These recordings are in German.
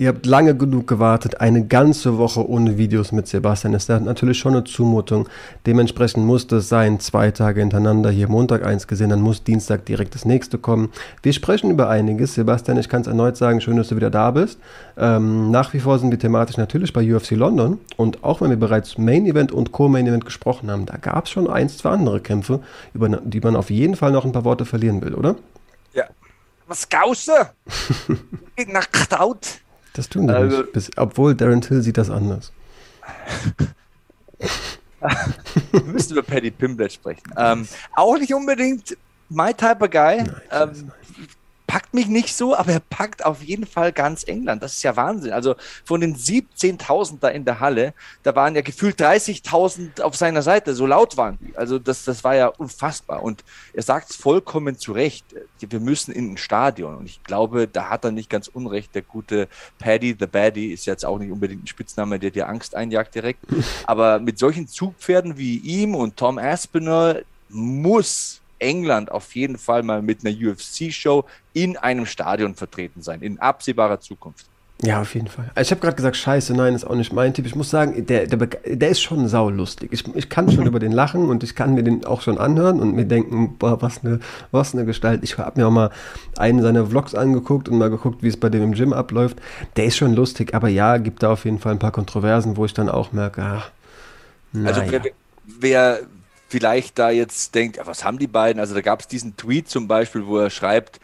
Ihr habt lange genug gewartet, eine ganze Woche ohne Videos mit Sebastian. Ist das natürlich schon eine Zumutung. Dementsprechend musste es sein, zwei Tage hintereinander hier Montag eins gesehen, dann muss Dienstag direkt das nächste kommen. Wir sprechen über einiges. Sebastian, ich kann es erneut sagen, schön, dass du wieder da bist. Ähm, nach wie vor sind wir thematisch natürlich bei UFC London und auch wenn wir bereits Main Event und Co-Main Event gesprochen haben, da gab es schon eins, zwei andere Kämpfe, über die man auf jeden Fall noch ein paar Worte verlieren will, oder? Ja. Was Gausse? Nach Kraut. Das tun die also, nicht. Bis, obwohl Darren Till sieht das anders. wir müssen über Paddy Pimblett sprechen. Ähm, auch nicht unbedingt my type of guy. Nein, ähm, packt mich nicht so, aber er packt auf jeden Fall ganz England. Das ist ja Wahnsinn. Also von den 17.000 da in der Halle, da waren ja gefühlt 30.000 auf seiner Seite. So laut waren die. Also das, das war ja unfassbar. Und er sagt es vollkommen zu Recht. Wir müssen in ein Stadion. Und ich glaube, da hat er nicht ganz unrecht. Der gute Paddy, the Baddy, ist jetzt auch nicht unbedingt ein Spitzname, der dir Angst einjagt direkt. Aber mit solchen Zugpferden wie ihm und Tom Aspinall muss England auf jeden Fall mal mit einer UFC-Show in einem Stadion vertreten sein, in absehbarer Zukunft. Ja, auf jeden Fall. Also ich habe gerade gesagt, scheiße, nein, ist auch nicht mein Tipp. Ich muss sagen, der, der, der ist schon saulustig. Ich, ich kann schon über den lachen und ich kann mir den auch schon anhören und mir denken, boah, was eine, was eine Gestalt. Ich habe mir auch mal einen seiner Vlogs angeguckt und mal geguckt, wie es bei dem im Gym abläuft. Der ist schon lustig, aber ja, gibt da auf jeden Fall ein paar Kontroversen, wo ich dann auch merke, ach, also wer, wer, vielleicht da jetzt denkt, was haben die beiden? Also da gab es diesen Tweet zum Beispiel, wo er schreibt,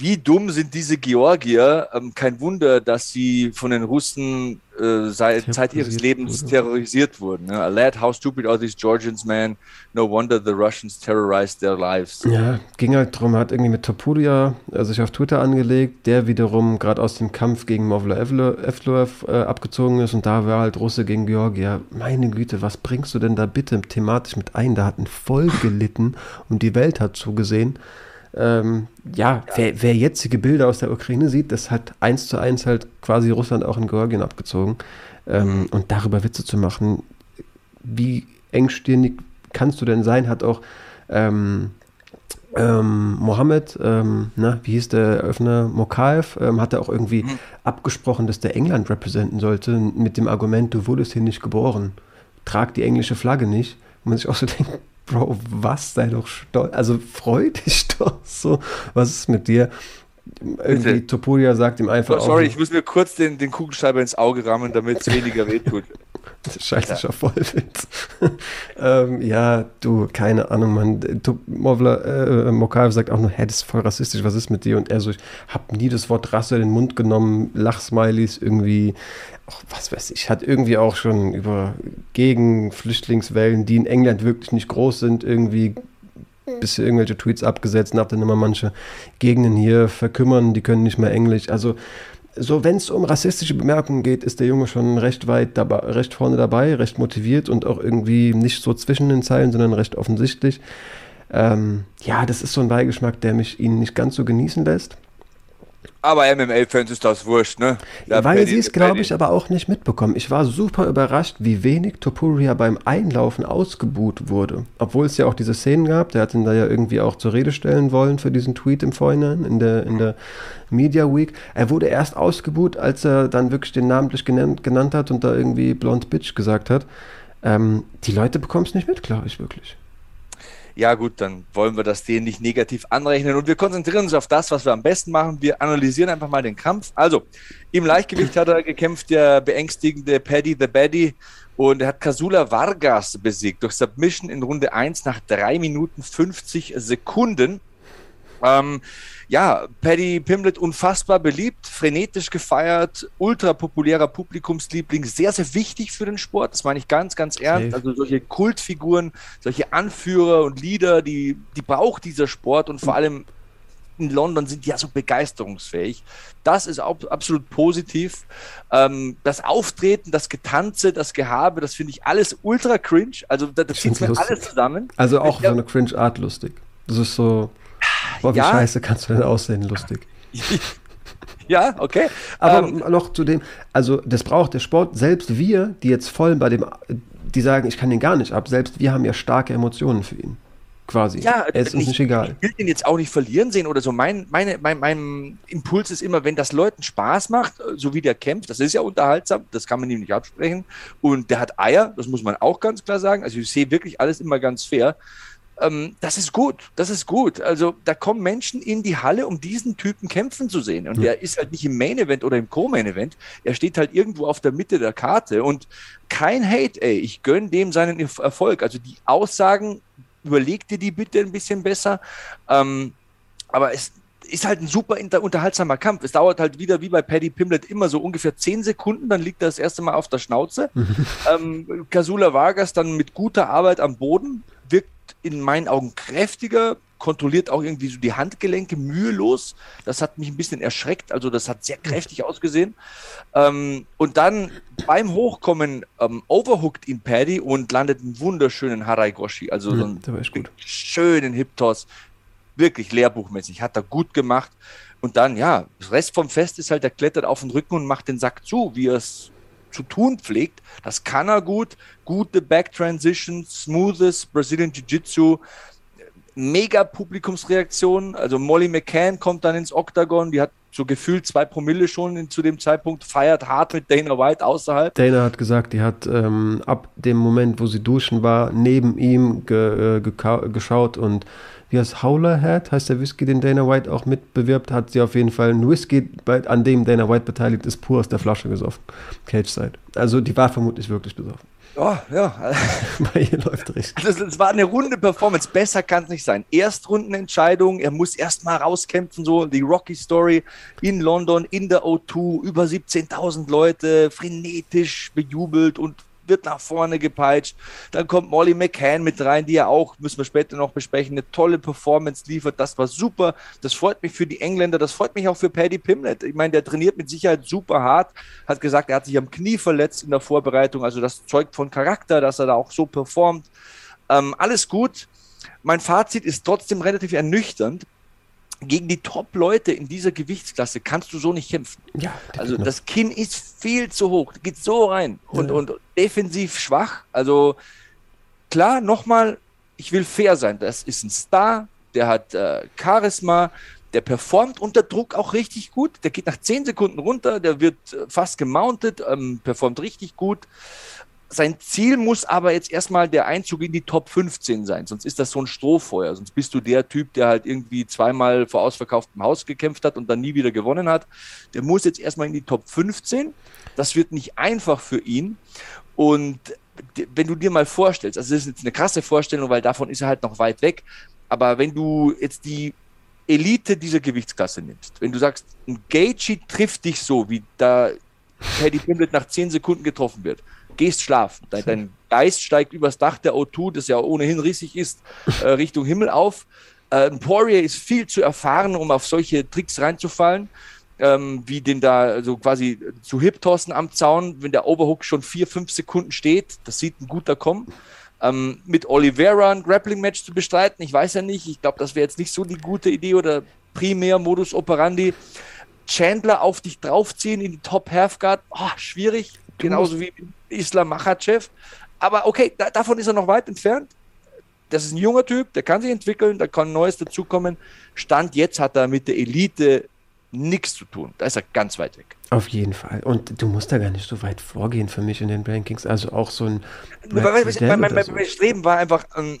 wie dumm sind diese Georgier? Ähm, kein Wunder, dass sie von den Russen äh, seit Zeit ihres Lebens wurde. terrorisiert wurden. Ne? Lad, how stupid are these Georgians, man? No wonder the Russians terrorized their lives. Ja, ging halt drum, hat irgendwie mit Topuria äh, sich auf Twitter angelegt, der wiederum gerade aus dem Kampf gegen Movla Evloev äh, abgezogen ist und da war halt Russe gegen Georgier. Meine Güte, was bringst du denn da bitte thematisch mit ein? Da hat ein Volk gelitten und die Welt hat zugesehen. Ähm, ja, wer, wer, jetzige Bilder aus der Ukraine sieht, das hat eins zu eins halt quasi Russland auch in Georgien abgezogen. Ähm, und darüber Witze zu machen, wie engstirnig kannst du denn sein, hat auch ähm, ähm, Mohammed, ähm, na, wie hieß der Öffner, Mokaev, ähm, hat er auch irgendwie mhm. abgesprochen, dass der England repräsentieren sollte, mit dem Argument, du wurdest hier nicht geboren, trag die englische Flagge nicht. Und man sich auch so denkt, Bro, was? Sei doch stolz. Also freu dich doch so. Was ist mit dir? Irgendwie Bitte. Topuria sagt ihm einfach. Oh, sorry, ich muss mir kurz den, den Kugelschreiber ins Auge rammen, damit es weniger wehtut. Scheiße, ja. Vollwitz. ähm, ja, du, keine Ahnung, man. Movler, äh, Mokaev sagt auch nur, hä, das ist voll rassistisch, was ist mit dir? Und er so, ich hab nie das Wort Rasse in den Mund genommen, Lachsmileys irgendwie auch, was weiß ich, hat irgendwie auch schon über gegen Flüchtlingswellen, die in England wirklich nicht groß sind, irgendwie bisher irgendwelche Tweets abgesetzt, nach dann immer manche Gegenden hier verkümmern, die können nicht mehr Englisch. Also so, wenn es um rassistische Bemerkungen geht, ist der Junge schon recht weit dabei, recht vorne dabei, recht motiviert und auch irgendwie nicht so zwischen den Zeilen, sondern recht offensichtlich. Ähm, ja, das ist so ein Beigeschmack, der mich ihn nicht ganz so genießen lässt. Aber MMA-Fans ist das wurscht, ne? Ja, Weil sie es, glaube ich, aber auch nicht mitbekommen. Ich war super überrascht, wie wenig Topuria beim Einlaufen ausgebuht wurde. Obwohl es ja auch diese Szenen gab, der hat ihn da ja irgendwie auch zur Rede stellen wollen für diesen Tweet im Vorhinein in der, in der Media Week. Er wurde erst ausgebuht, als er dann wirklich den namentlich genannt, genannt hat und da irgendwie Blond Bitch gesagt hat. Ähm, die Leute bekommen es nicht mit, glaube ich wirklich. Ja, gut, dann wollen wir das denen nicht negativ anrechnen und wir konzentrieren uns auf das, was wir am besten machen. Wir analysieren einfach mal den Kampf. Also, im Leichtgewicht hat er gekämpft, der beängstigende Paddy the Baddy. Und er hat Casula Vargas besiegt durch Submission in Runde 1 nach 3 Minuten 50 Sekunden. Ähm, ja, Paddy Pimblett unfassbar beliebt, frenetisch gefeiert, ultra populärer Publikumsliebling, sehr, sehr wichtig für den Sport. Das meine ich ganz, ganz ernst. Also solche Kultfiguren, solche Anführer und Leader, die, die braucht dieser Sport und vor allem in London sind ja so begeisterungsfähig. Das ist auch absolut positiv. Ähm, das Auftreten, das Getanze, das Gehabe, das finde ich alles ultra cringe. Also da, das zieht mir alles zusammen. Also auch ich, so eine Cringe-Art lustig. Das ist so. Boah, wie ja. scheiße kannst du denn aussehen, lustig. ja, okay. Aber ähm, noch zu dem, also das braucht der Sport, selbst wir, die jetzt voll bei dem, die sagen, ich kann den gar nicht ab, selbst wir haben ja starke Emotionen für ihn. Quasi. Ja, es ist uns nicht egal. Ich will den jetzt auch nicht verlieren sehen oder so. Mein, meine, mein, mein Impuls ist immer, wenn das Leuten Spaß macht, so wie der kämpft, das ist ja unterhaltsam, das kann man ihm nicht absprechen. Und der hat Eier, das muss man auch ganz klar sagen. Also ich sehe wirklich alles immer ganz fair ähm, das ist gut, das ist gut. Also da kommen Menschen in die Halle, um diesen Typen kämpfen zu sehen. Und der ist halt nicht im Main Event oder im Co-Main Event. Er steht halt irgendwo auf der Mitte der Karte und kein Hate, ey. Ich gönne dem seinen Erfolg. Also die Aussagen, überleg dir die bitte ein bisschen besser. Ähm, aber es ist halt ein super unterhaltsamer Kampf. Es dauert halt wieder wie bei Paddy Pimlet immer so ungefähr zehn Sekunden, dann liegt er das erste Mal auf der Schnauze. ähm, Casula Vargas dann mit guter Arbeit am Boden, wirkt in meinen Augen kräftiger, kontrolliert auch irgendwie so die Handgelenke mühelos. Das hat mich ein bisschen erschreckt. Also das hat sehr kräftig ausgesehen. Ähm, und dann beim Hochkommen ähm, overhooked ihn Paddy und landet einen wunderschönen Harai Goshi. Also so einen schönen Hip-Toss. Wirklich lehrbuchmäßig. Hat er gut gemacht. Und dann, ja, das Rest vom Fest ist halt, er klettert auf den Rücken und macht den Sack zu, wie er es zu tun pflegt. Das kann er gut. Gute Back Transitions, smoothes Brazilian Jiu-Jitsu, mega Publikumsreaktion. Also Molly McCann kommt dann ins Octagon, die hat so gefühlt zwei Promille schon in, zu dem Zeitpunkt, feiert hart mit Dana White außerhalb. Dana hat gesagt, die hat ähm, ab dem Moment, wo sie duschen war, neben ihm ge, äh, geschaut und wie heißt Howler Hat, heißt der Whisky, den Dana White auch mitbewirbt, hat sie auf jeden Fall einen Whisky, an dem Dana White beteiligt ist, pur aus der Flasche gesoffen. Cage Side. Also die war vermutlich wirklich besoffen. Oh, ja. Bei ihr läuft richtig. Das, das, war eine runde Performance. Besser kann es nicht sein. Erstrundenentscheidung. Er muss erst mal rauskämpfen. So die Rocky Story in London, in der O2. Über 17.000 Leute, frenetisch bejubelt und wird nach vorne gepeitscht. Dann kommt Molly McCann mit rein, die ja auch, müssen wir später noch besprechen, eine tolle Performance liefert. Das war super. Das freut mich für die Engländer. Das freut mich auch für Paddy Pimlet. Ich meine, der trainiert mit Sicherheit super hart. Hat gesagt, er hat sich am Knie verletzt in der Vorbereitung. Also das zeugt von Charakter, dass er da auch so performt. Ähm, alles gut. Mein Fazit ist trotzdem relativ ernüchternd gegen die Top-Leute in dieser Gewichtsklasse kannst du so nicht kämpfen. Ja, also das Kinn ist viel zu hoch, geht so rein und, ja. und defensiv schwach. Also klar, nochmal, ich will fair sein. Das ist ein Star, der hat äh, Charisma, der performt unter Druck auch richtig gut. Der geht nach 10 Sekunden runter, der wird äh, fast gemountet, ähm, performt richtig gut sein Ziel muss aber jetzt erstmal der Einzug in die Top 15 sein, sonst ist das so ein Strohfeuer. Sonst bist du der Typ, der halt irgendwie zweimal vor ausverkauftem Haus gekämpft hat und dann nie wieder gewonnen hat. Der muss jetzt erstmal in die Top 15. Das wird nicht einfach für ihn. Und wenn du dir mal vorstellst, also das ist jetzt eine krasse Vorstellung, weil davon ist er halt noch weit weg. Aber wenn du jetzt die Elite dieser Gewichtsklasse nimmst, wenn du sagst, ein Gaethje trifft dich so, wie da Paddy Pimblett nach 10 Sekunden getroffen wird, gehst schlafen. Dein, dein, Geist steigt übers Dach der O2, das ja ohnehin riesig ist, äh, Richtung Himmel auf. Äh, Poirier ist viel zu erfahren, um auf solche Tricks reinzufallen. Ähm, wie den da so quasi zu Hip-Tossen am Zaun, wenn der Overhook schon vier, fünf Sekunden steht. Das sieht ein guter kommen. Ähm, mit Oliveira ein Grappling-Match zu bestreiten, ich weiß ja nicht. Ich glaube, das wäre jetzt nicht so die gute Idee oder primär Modus operandi. Chandler auf dich draufziehen in die Top Halfguard, oh, schwierig. Genauso wie Islam Makhachev. Aber okay, da, davon ist er noch weit entfernt. Das ist ein junger Typ, der kann sich entwickeln, da kann Neues dazukommen. Stand jetzt hat er mit der Elite nichts zu tun. Da ist er ganz weit weg. Auf jeden Fall. Und du musst da gar nicht so weit vorgehen für mich in den Rankings. Also auch so ein. Mein, mein, mein, mein Streben war einfach, ähm,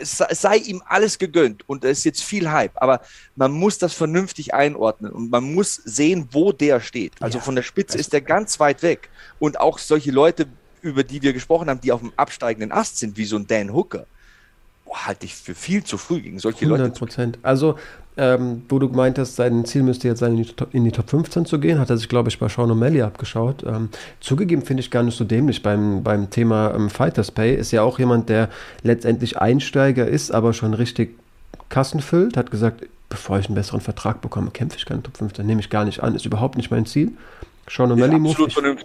es sei ihm alles gegönnt und es ist jetzt viel Hype, aber man muss das vernünftig einordnen und man muss sehen, wo der steht. Also ja, von der Spitze ist der ganz weit weg. Und auch solche Leute, über die wir gesprochen haben, die auf dem absteigenden Ast sind, wie so ein Dan Hooker, halte ich für viel zu früh gegen solche 100 Leute. Prozent. Also, ähm, wo du gemeint hast, sein Ziel müsste jetzt sein, in die, in die Top 15 zu gehen, hat er sich, glaube ich, bei Sean O'Malley abgeschaut. Ähm, zugegeben finde ich gar nicht so dämlich beim, beim Thema ähm, Fighters Pay. Ist ja auch jemand, der letztendlich Einsteiger ist, aber schon richtig Kassen füllt. Hat gesagt, bevor ich einen besseren Vertrag bekomme, kämpfe ich keine Top 15. Nehme ich gar nicht an. Ist überhaupt nicht mein Ziel. Sean O'Malley muss.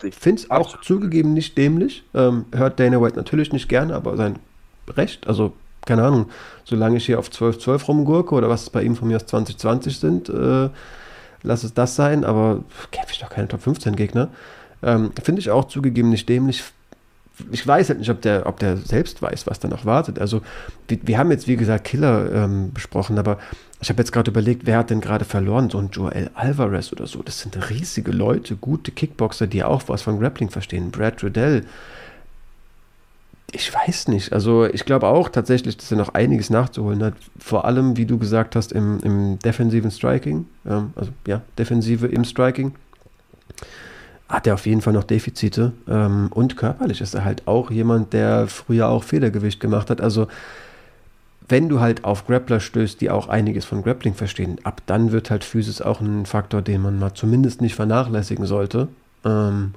Ich finde es auch zugegeben nicht dämlich. Ähm, hört Dana White natürlich nicht gerne, aber sein Recht. Also keine Ahnung, solange ich hier auf 12, 12 rumgurke oder was es bei ihm von mir aus 2020 sind, äh, lass es das sein, aber kämpfe ich doch keine Top 15 Gegner. Ähm, Finde ich auch zugegeben nicht dämlich. Ich weiß halt nicht, ob der, ob der selbst weiß, was da noch wartet. Also, wir, wir haben jetzt, wie gesagt, Killer ähm, besprochen, aber ich habe jetzt gerade überlegt, wer hat denn gerade verloren? So ein Joel Alvarez oder so. Das sind riesige Leute, gute Kickboxer, die auch was von Grappling verstehen. Brad Riddell, ich weiß nicht. Also ich glaube auch tatsächlich, dass er noch einiges nachzuholen hat. Vor allem, wie du gesagt hast, im, im defensiven Striking. Ähm, also ja, Defensive im Striking. Hat er auf jeden Fall noch Defizite. Ähm, und körperlich ist er halt auch jemand, der früher auch Federgewicht gemacht hat. Also wenn du halt auf Grappler stößt, die auch einiges von Grappling verstehen, ab dann wird halt Physis auch ein Faktor, den man mal zumindest nicht vernachlässigen sollte. Ähm,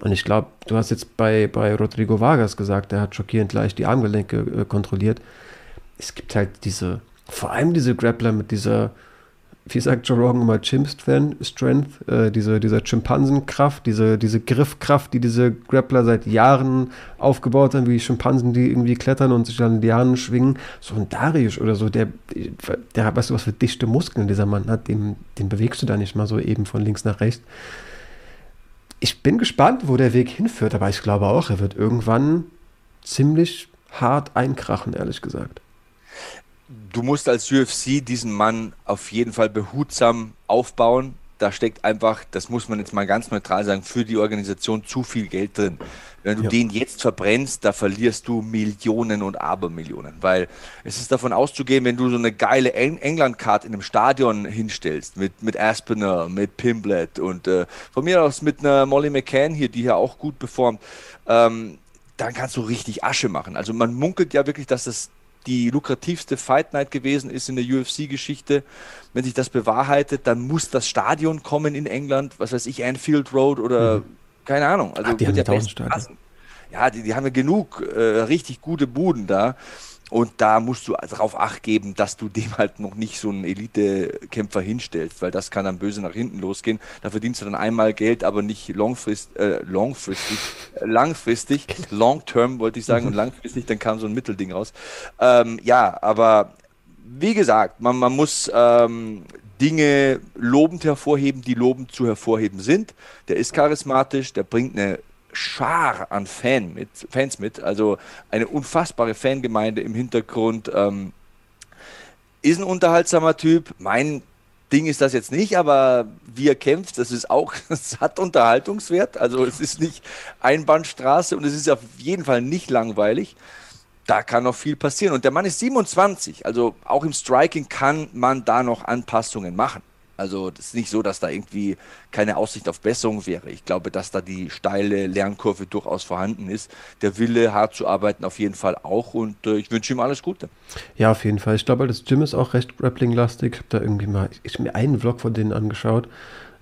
und ich glaube, du hast jetzt bei, bei Rodrigo Vargas gesagt, der hat schockierend leicht die Armgelenke äh, kontrolliert. Es gibt halt diese, vor allem diese Grappler mit dieser, wie sagt Joe Rogan immer, Chimp Strength, äh, diese, dieser Schimpansenkraft, diese, diese Griffkraft, die diese Grappler seit Jahren aufgebaut haben, wie Schimpansen, die irgendwie klettern und sich dann in die Lianen schwingen. So ein Darius oder so, der, der, weißt du, was für dichte Muskeln dieser Mann hat, den, den bewegst du da nicht mal so eben von links nach rechts ich bin gespannt, wo der Weg hinführt, aber ich glaube auch, er wird irgendwann ziemlich hart einkrachen, ehrlich gesagt. Du musst als UFC diesen Mann auf jeden Fall behutsam aufbauen da steckt einfach, das muss man jetzt mal ganz neutral sagen, für die Organisation zu viel Geld drin. Wenn du ja. den jetzt verbrennst, da verlierst du Millionen und Abermillionen, weil es ist davon auszugehen, wenn du so eine geile Eng England-Card in einem Stadion hinstellst, mit, mit Aspinall, mit Pimblet und äh, von mir aus mit einer Molly McCann hier, die hier auch gut performt, ähm, dann kannst du richtig Asche machen. Also man munkelt ja wirklich, dass das die lukrativste Fight Night gewesen ist in der UFC-Geschichte. Wenn sich das bewahrheitet, dann muss das Stadion kommen in England, was weiß ich, Anfield Road oder mhm. keine Ahnung. Also Ach, die haben ja tausend Ja, die, die haben ja genug äh, richtig gute Buden da. Und da musst du darauf acht geben, dass du dem halt noch nicht so einen Elite-Kämpfer hinstellst, weil das kann dann böse nach hinten losgehen. Da verdienst du dann einmal Geld, aber nicht longfrist, äh, longfristig, äh, langfristig, long term wollte ich sagen, und langfristig, dann kam so ein Mittelding raus. Ähm, ja, aber wie gesagt, man, man muss ähm, Dinge lobend hervorheben, die lobend zu hervorheben sind. Der ist charismatisch, der bringt eine Schar an Fan mit, Fans mit, also eine unfassbare Fangemeinde im Hintergrund. Ähm, ist ein unterhaltsamer Typ. Mein Ding ist das jetzt nicht, aber wie er kämpft, das ist auch, es hat Unterhaltungswert. Also es ist nicht Einbahnstraße und es ist auf jeden Fall nicht langweilig. Da kann noch viel passieren. Und der Mann ist 27, also auch im Striking kann man da noch Anpassungen machen. Also das ist nicht so, dass da irgendwie keine Aussicht auf Besserung wäre. Ich glaube, dass da die steile Lernkurve durchaus vorhanden ist. Der Wille, hart zu arbeiten, auf jeden Fall auch. Und äh, ich wünsche ihm alles Gute. Ja, auf jeden Fall. Ich glaube, das Gym ist auch recht Grappling-lastig. Ich habe da irgendwie mal, ich habe mir einen Vlog von denen angeschaut.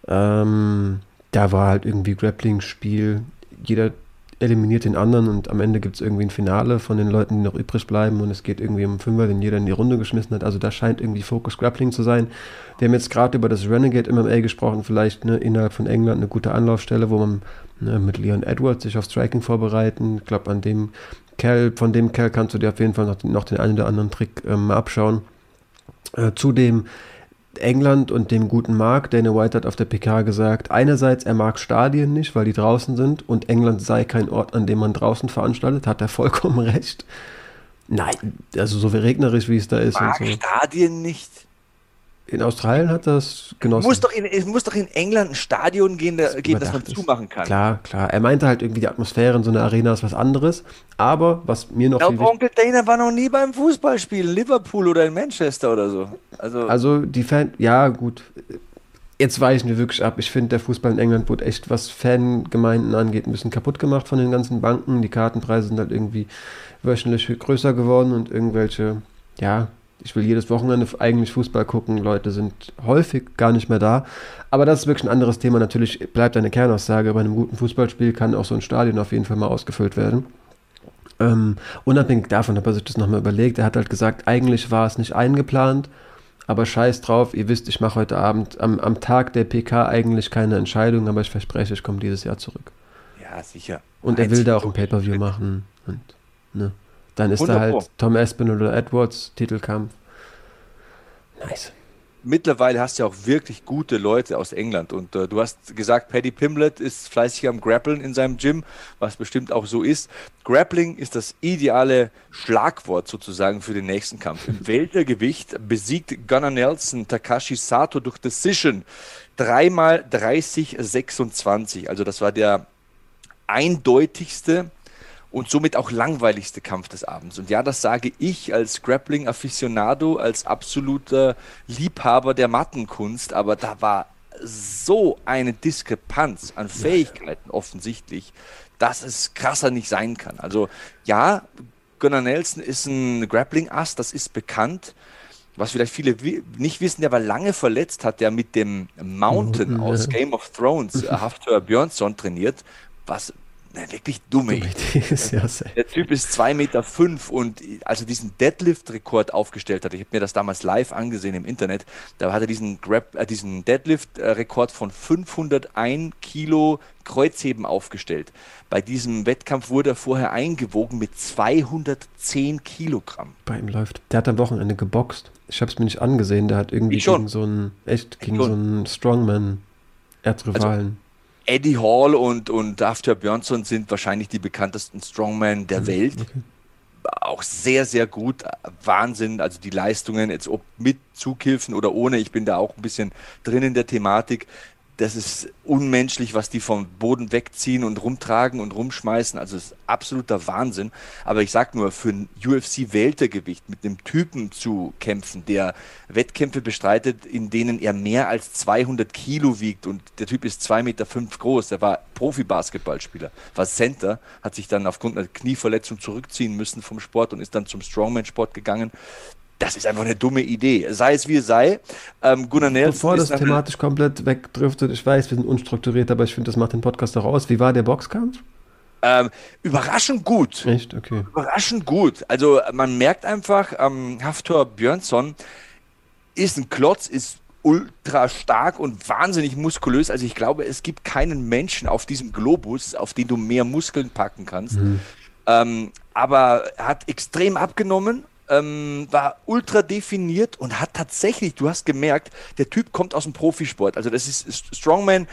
Ähm, da war halt irgendwie Grappling-Spiel. Jeder eliminiert den anderen und am Ende gibt es irgendwie ein Finale von den Leuten, die noch übrig bleiben und es geht irgendwie um Fünfer, den jeder in die Runde geschmissen hat. Also da scheint irgendwie Focus Grappling zu sein. Wir haben jetzt gerade über das Renegade MMA gesprochen, vielleicht ne, innerhalb von England eine gute Anlaufstelle, wo man ne, mit Leon Edwards sich auf Striking vorbereiten. Ich glaube, an dem Kerl, von dem Kerl kannst du dir auf jeden Fall noch, noch den einen oder anderen Trick ähm, abschauen. Äh, zudem England und dem guten Mark. Dana White hat auf der PK gesagt, einerseits er mag Stadien nicht, weil die draußen sind und England sei kein Ort, an dem man draußen veranstaltet, hat er vollkommen recht. Nein, also so regnerisch wie es da ist. Mag so. Stadien nicht. In Australien hat das genossen. Muss doch in, es muss doch in England ein Stadion gehen, da, geben, das man ist. zumachen kann. Klar, klar. Er meinte halt irgendwie, die Atmosphäre in so einer Arena ist was anderes. Aber was mir noch Ja, viel Onkel Dana war noch nie beim Fußballspiel in Liverpool oder in Manchester oder so. Also, Also die Fan, ja gut, jetzt weichen wir wirklich ab. Ich finde, der Fußball in England wurde echt, was Fangemeinden angeht, ein bisschen kaputt gemacht von den ganzen Banken. Die Kartenpreise sind halt irgendwie wöchentlich größer geworden und irgendwelche, ja, ich will jedes Wochenende eigentlich Fußball gucken. Leute sind häufig gar nicht mehr da. Aber das ist wirklich ein anderes Thema. Natürlich bleibt eine Kernaussage. Bei einem guten Fußballspiel kann auch so ein Stadion auf jeden Fall mal ausgefüllt werden. Ähm, unabhängig davon hat er sich das nochmal überlegt. Er hat halt gesagt, eigentlich war es nicht eingeplant, aber scheiß drauf, ihr wisst, ich mache heute Abend am, am Tag der PK eigentlich keine Entscheidung, aber ich verspreche, ich komme dieses Jahr zurück. ja, sicher. Und er will da auch ein Pay-Per-View machen. Und, ne. Dann ist da 100 halt. Tom Aspinall oder Edwards Titelkampf. Nice. Mittlerweile hast du ja auch wirklich gute Leute aus England und äh, du hast gesagt, Paddy Pimblett ist fleißig am Grappeln in seinem Gym, was bestimmt auch so ist. Grappling ist das ideale Schlagwort sozusagen für den nächsten Kampf. Im Weltergewicht besiegt Gunnar Nelson Takashi Sato durch Decision. Dreimal 30-26. Also das war der eindeutigste und somit auch langweiligste Kampf des Abends. Und ja, das sage ich als Grappling-Aficionado, als absoluter Liebhaber der Mattenkunst, aber da war so eine Diskrepanz an Fähigkeiten offensichtlich, dass es krasser nicht sein kann. Also ja, Gunnar Nelson ist ein Grappling-Ass, das ist bekannt. Was vielleicht viele nicht wissen, der war lange verletzt, hat der mit dem Mountain aus Game of Thrones, äh, Hafthor Björnsson, trainiert, was eine wirklich dumme ja sehr. der Typ ist 2,5 Meter fünf und als er diesen Deadlift-Rekord aufgestellt hat, ich habe mir das damals live angesehen im Internet, da hat er diesen, Grab, äh, diesen Deadlift-Rekord von 501 Kilo Kreuzheben aufgestellt. Bei diesem Wettkampf wurde er vorher eingewogen mit 210 Kilogramm. Bei ihm läuft. Der hat am Wochenende geboxt. Ich habe es mir nicht angesehen. Der hat irgendwie gegen so einen, echt, gegen so einen Strongman Erdrivalen. Eddie Hall und, und After Björnsson sind wahrscheinlich die bekanntesten Strongmen der Welt. Auch sehr, sehr gut. Wahnsinn. Also die Leistungen, jetzt ob mit Zughilfen oder ohne, ich bin da auch ein bisschen drin in der Thematik. Das ist unmenschlich, was die vom Boden wegziehen und rumtragen und rumschmeißen. Also es ist absoluter Wahnsinn. Aber ich sag nur, für ein UFC-Weltergewicht mit einem Typen zu kämpfen, der Wettkämpfe bestreitet, in denen er mehr als 200 Kilo wiegt und der Typ ist 2,5 Meter fünf groß, der war Profi-Basketballspieler, war Center, hat sich dann aufgrund einer Knieverletzung zurückziehen müssen vom Sport und ist dann zum Strongman-Sport gegangen. Das ist einfach eine dumme Idee. Sei es wie es sei. Ähm, Gunnar Nelson Bevor das thematisch komplett wegdriftet, ich weiß, wir sind unstrukturiert, aber ich finde, das macht den Podcast auch aus. Wie war der Boxkampf? ähm, überraschend gut. Echt? Okay. Überraschend gut. Also man merkt einfach, ähm, Haftor Björnsson ist ein Klotz, ist ultra stark und wahnsinnig muskulös. Also ich glaube, es gibt keinen Menschen auf diesem Globus, auf den du mehr Muskeln packen kannst. Ähm, aber er hat extrem abgenommen, ähm, war ultra definiert und hat tatsächlich, du hast gemerkt, der Typ kommt aus dem Profisport. Also das ist Strongman,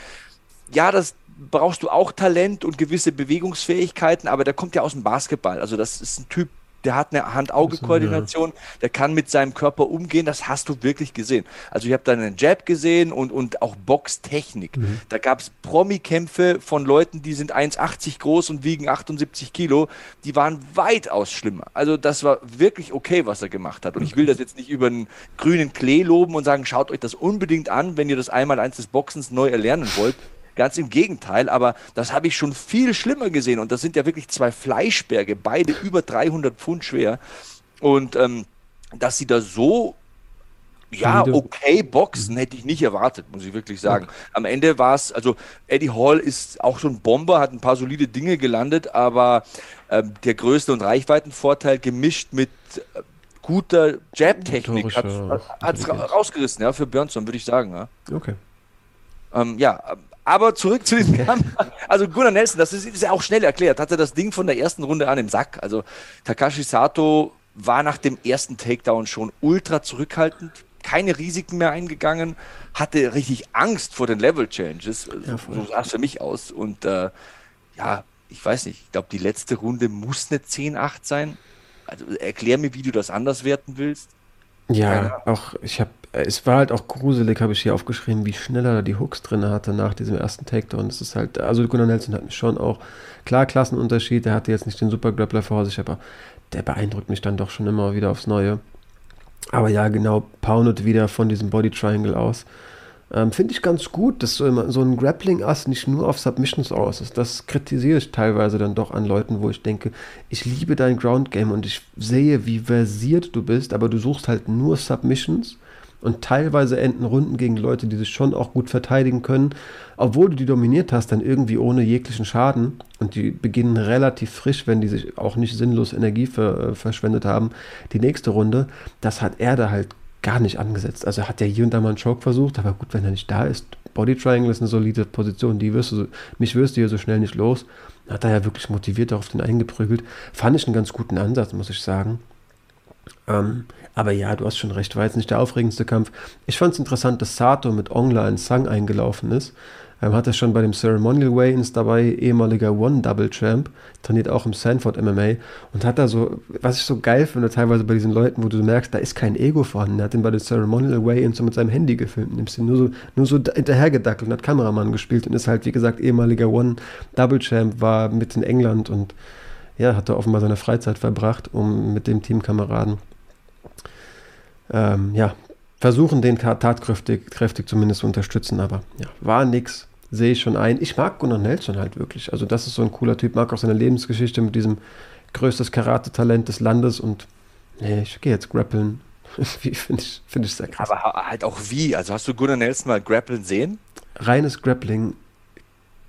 ja, das brauchst du auch Talent und gewisse Bewegungsfähigkeiten, aber der kommt ja aus dem Basketball. Also das ist ein Typ, der hat eine Hand-Auge-Koordination, der kann mit seinem Körper umgehen, das hast du wirklich gesehen. Also ich habe da einen Jab gesehen und, und auch Boxtechnik. Da gab es Promi-Kämpfe von Leuten, die sind 1,80 groß und wiegen 78 Kilo, die waren weitaus schlimmer. Also das war wirklich okay, was er gemacht hat. Und ich will das jetzt nicht über einen grünen Klee loben und sagen, schaut euch das unbedingt an, wenn ihr das einmal eins des Boxens neu erlernen wollt. Ganz im Gegenteil, aber das habe ich schon viel schlimmer gesehen. Und das sind ja wirklich zwei Fleischberge, beide über 300 Pfund schwer. Und ähm, dass sie da so, ja, okay boxen, hätte ich nicht erwartet, muss ich wirklich sagen. Am Ende war es, also Eddie Hall ist auch so ein Bomber, hat ein paar solide Dinge gelandet, aber ähm, der größte und Reichweitenvorteil gemischt mit äh, guter Jab-Technik hat es rausgerissen, ja, für Björnsson, würde ich sagen, ja. Okay. Ähm, ja, aber zurück zu diesem Kampf. Also Gunnar Nelson, das ist, ist ja auch schnell erklärt, hatte das Ding von der ersten Runde an im Sack. Also Takashi Sato war nach dem ersten Takedown schon ultra zurückhaltend, keine Risiken mehr eingegangen, hatte richtig Angst vor den Level Changes. Ja, so sah es für mich aus. Und äh, ja, ich weiß nicht, ich glaube, die letzte Runde muss eine 10-8 sein. Also erklär mir, wie du das anders werten willst. Ja, auch ich habe es war halt auch gruselig, habe ich hier aufgeschrieben, wie schnell er die Hooks drin hatte nach diesem ersten Takedown. Das ist halt, also Gunnar Nelson hat mich schon auch, klar, Klassenunterschied, der hatte jetzt nicht den Super Grappler vor sich, aber der beeindruckt mich dann doch schon immer wieder aufs Neue. Aber ja, genau, poundet wieder von diesem Body Triangle aus. Ähm, Finde ich ganz gut, dass so, immer, so ein Grappling-Ass nicht nur auf Submissions aus ist. Das kritisiere ich teilweise dann doch an Leuten, wo ich denke, ich liebe dein Ground-Game und ich sehe, wie versiert du bist, aber du suchst halt nur Submissions und teilweise enden Runden gegen Leute, die sich schon auch gut verteidigen können, obwohl du die dominiert hast, dann irgendwie ohne jeglichen Schaden und die beginnen relativ frisch, wenn die sich auch nicht sinnlos Energie ver, äh, verschwendet haben, die nächste Runde. Das hat er da halt gar nicht angesetzt. Also er hat ja hier und da mal einen Choke versucht, aber gut, wenn er nicht da ist, Body Triangle ist eine solide Position, die wirst du, mich wirst du hier so schnell nicht los. Hat er ja wirklich motiviert auf den eingeprügelt. Fand ich einen ganz guten Ansatz, muss ich sagen. Ähm, aber ja, du hast schon recht, war jetzt nicht der aufregendste Kampf. Ich fand es interessant, dass Sato mit Ongla in Sang eingelaufen ist. Ähm, hat er schon bei dem Ceremonial Weigh-Ins dabei, ehemaliger One-Double-Champ, trainiert auch im Sanford MMA und hat da so, was ich so geil finde, teilweise bei diesen Leuten, wo du merkst, da ist kein Ego vorhanden. Er hat ihn bei den Ceremonial Weigh-Ins so mit seinem Handy gefilmt, nimmst ihn nur so, nur so hinterhergedackelt und hat Kameramann gespielt und ist halt, wie gesagt, ehemaliger One-Double-Champ, war mit in England und ja, hat da offenbar seine Freizeit verbracht, um mit dem Teamkameraden ähm, ja, versuchen, den tatkräftig kräftig zumindest zu unterstützen, aber ja, war nix sehe ich schon ein. Ich mag Gunnar Nelson halt wirklich. Also das ist so ein cooler Typ, mag auch seine Lebensgeschichte mit diesem größtes Karate-Talent des Landes und nee, ich gehe jetzt grappeln. Finde ich, find ich sehr krass. Aber halt auch wie? Also hast du Gunnar Nelson mal grappeln sehen? Reines Grappling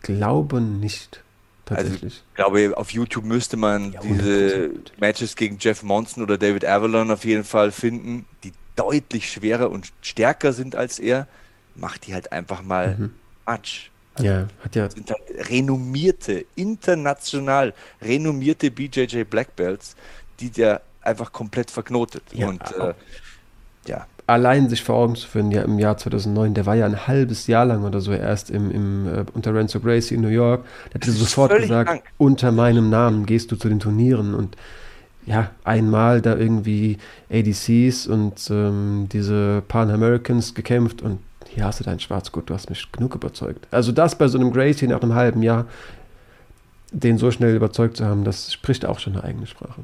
glaube nicht. Tatsächlich. Also, ich glaube, auf YouTube müsste man ja, diese Matches gegen Jeff Monson oder David Avalon auf jeden Fall finden, die deutlich schwerer und stärker sind als er. Macht die halt einfach mal mhm. Match. Ja, hat ja. Sind halt renommierte, international renommierte BJJ Black Belts, die der einfach komplett verknotet. Ja, und äh. Allein sich vor Augen zu führen, ja, im Jahr 2009, der war ja ein halbes Jahr lang oder so erst im, im, äh, unter Renzo Gracie in New York. Der hat sofort gesagt, krank. unter meinem Namen gehst du zu den Turnieren und ja, einmal da irgendwie ADCs und ähm, diese Pan Americans gekämpft und hier hast du dein Schwarzgurt, du hast mich genug überzeugt. Also das bei so einem Gracie nach einem halben Jahr, den so schnell überzeugt zu haben, das spricht auch schon eine eigene Sprache.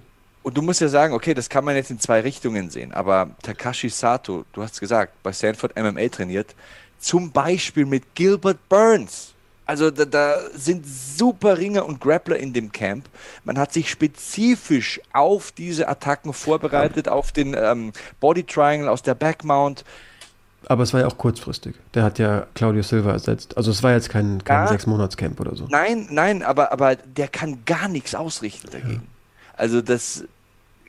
Und du musst ja sagen, okay, das kann man jetzt in zwei Richtungen sehen, aber Takashi Sato, du hast gesagt, bei Sanford MMA trainiert, zum Beispiel mit Gilbert Burns. Also da, da, sind super Ringer und Grappler in dem Camp. Man hat sich spezifisch auf diese Attacken vorbereitet, auf den ähm, Body Triangle aus der Backmount. Aber es war ja auch kurzfristig. Der hat ja Claudio Silva ersetzt. Also es war jetzt kein, kein ja, Sechs-Monats-Camp oder so. Nein, nein, aber, aber der kann gar nichts ausrichten dagegen. Ja. Also das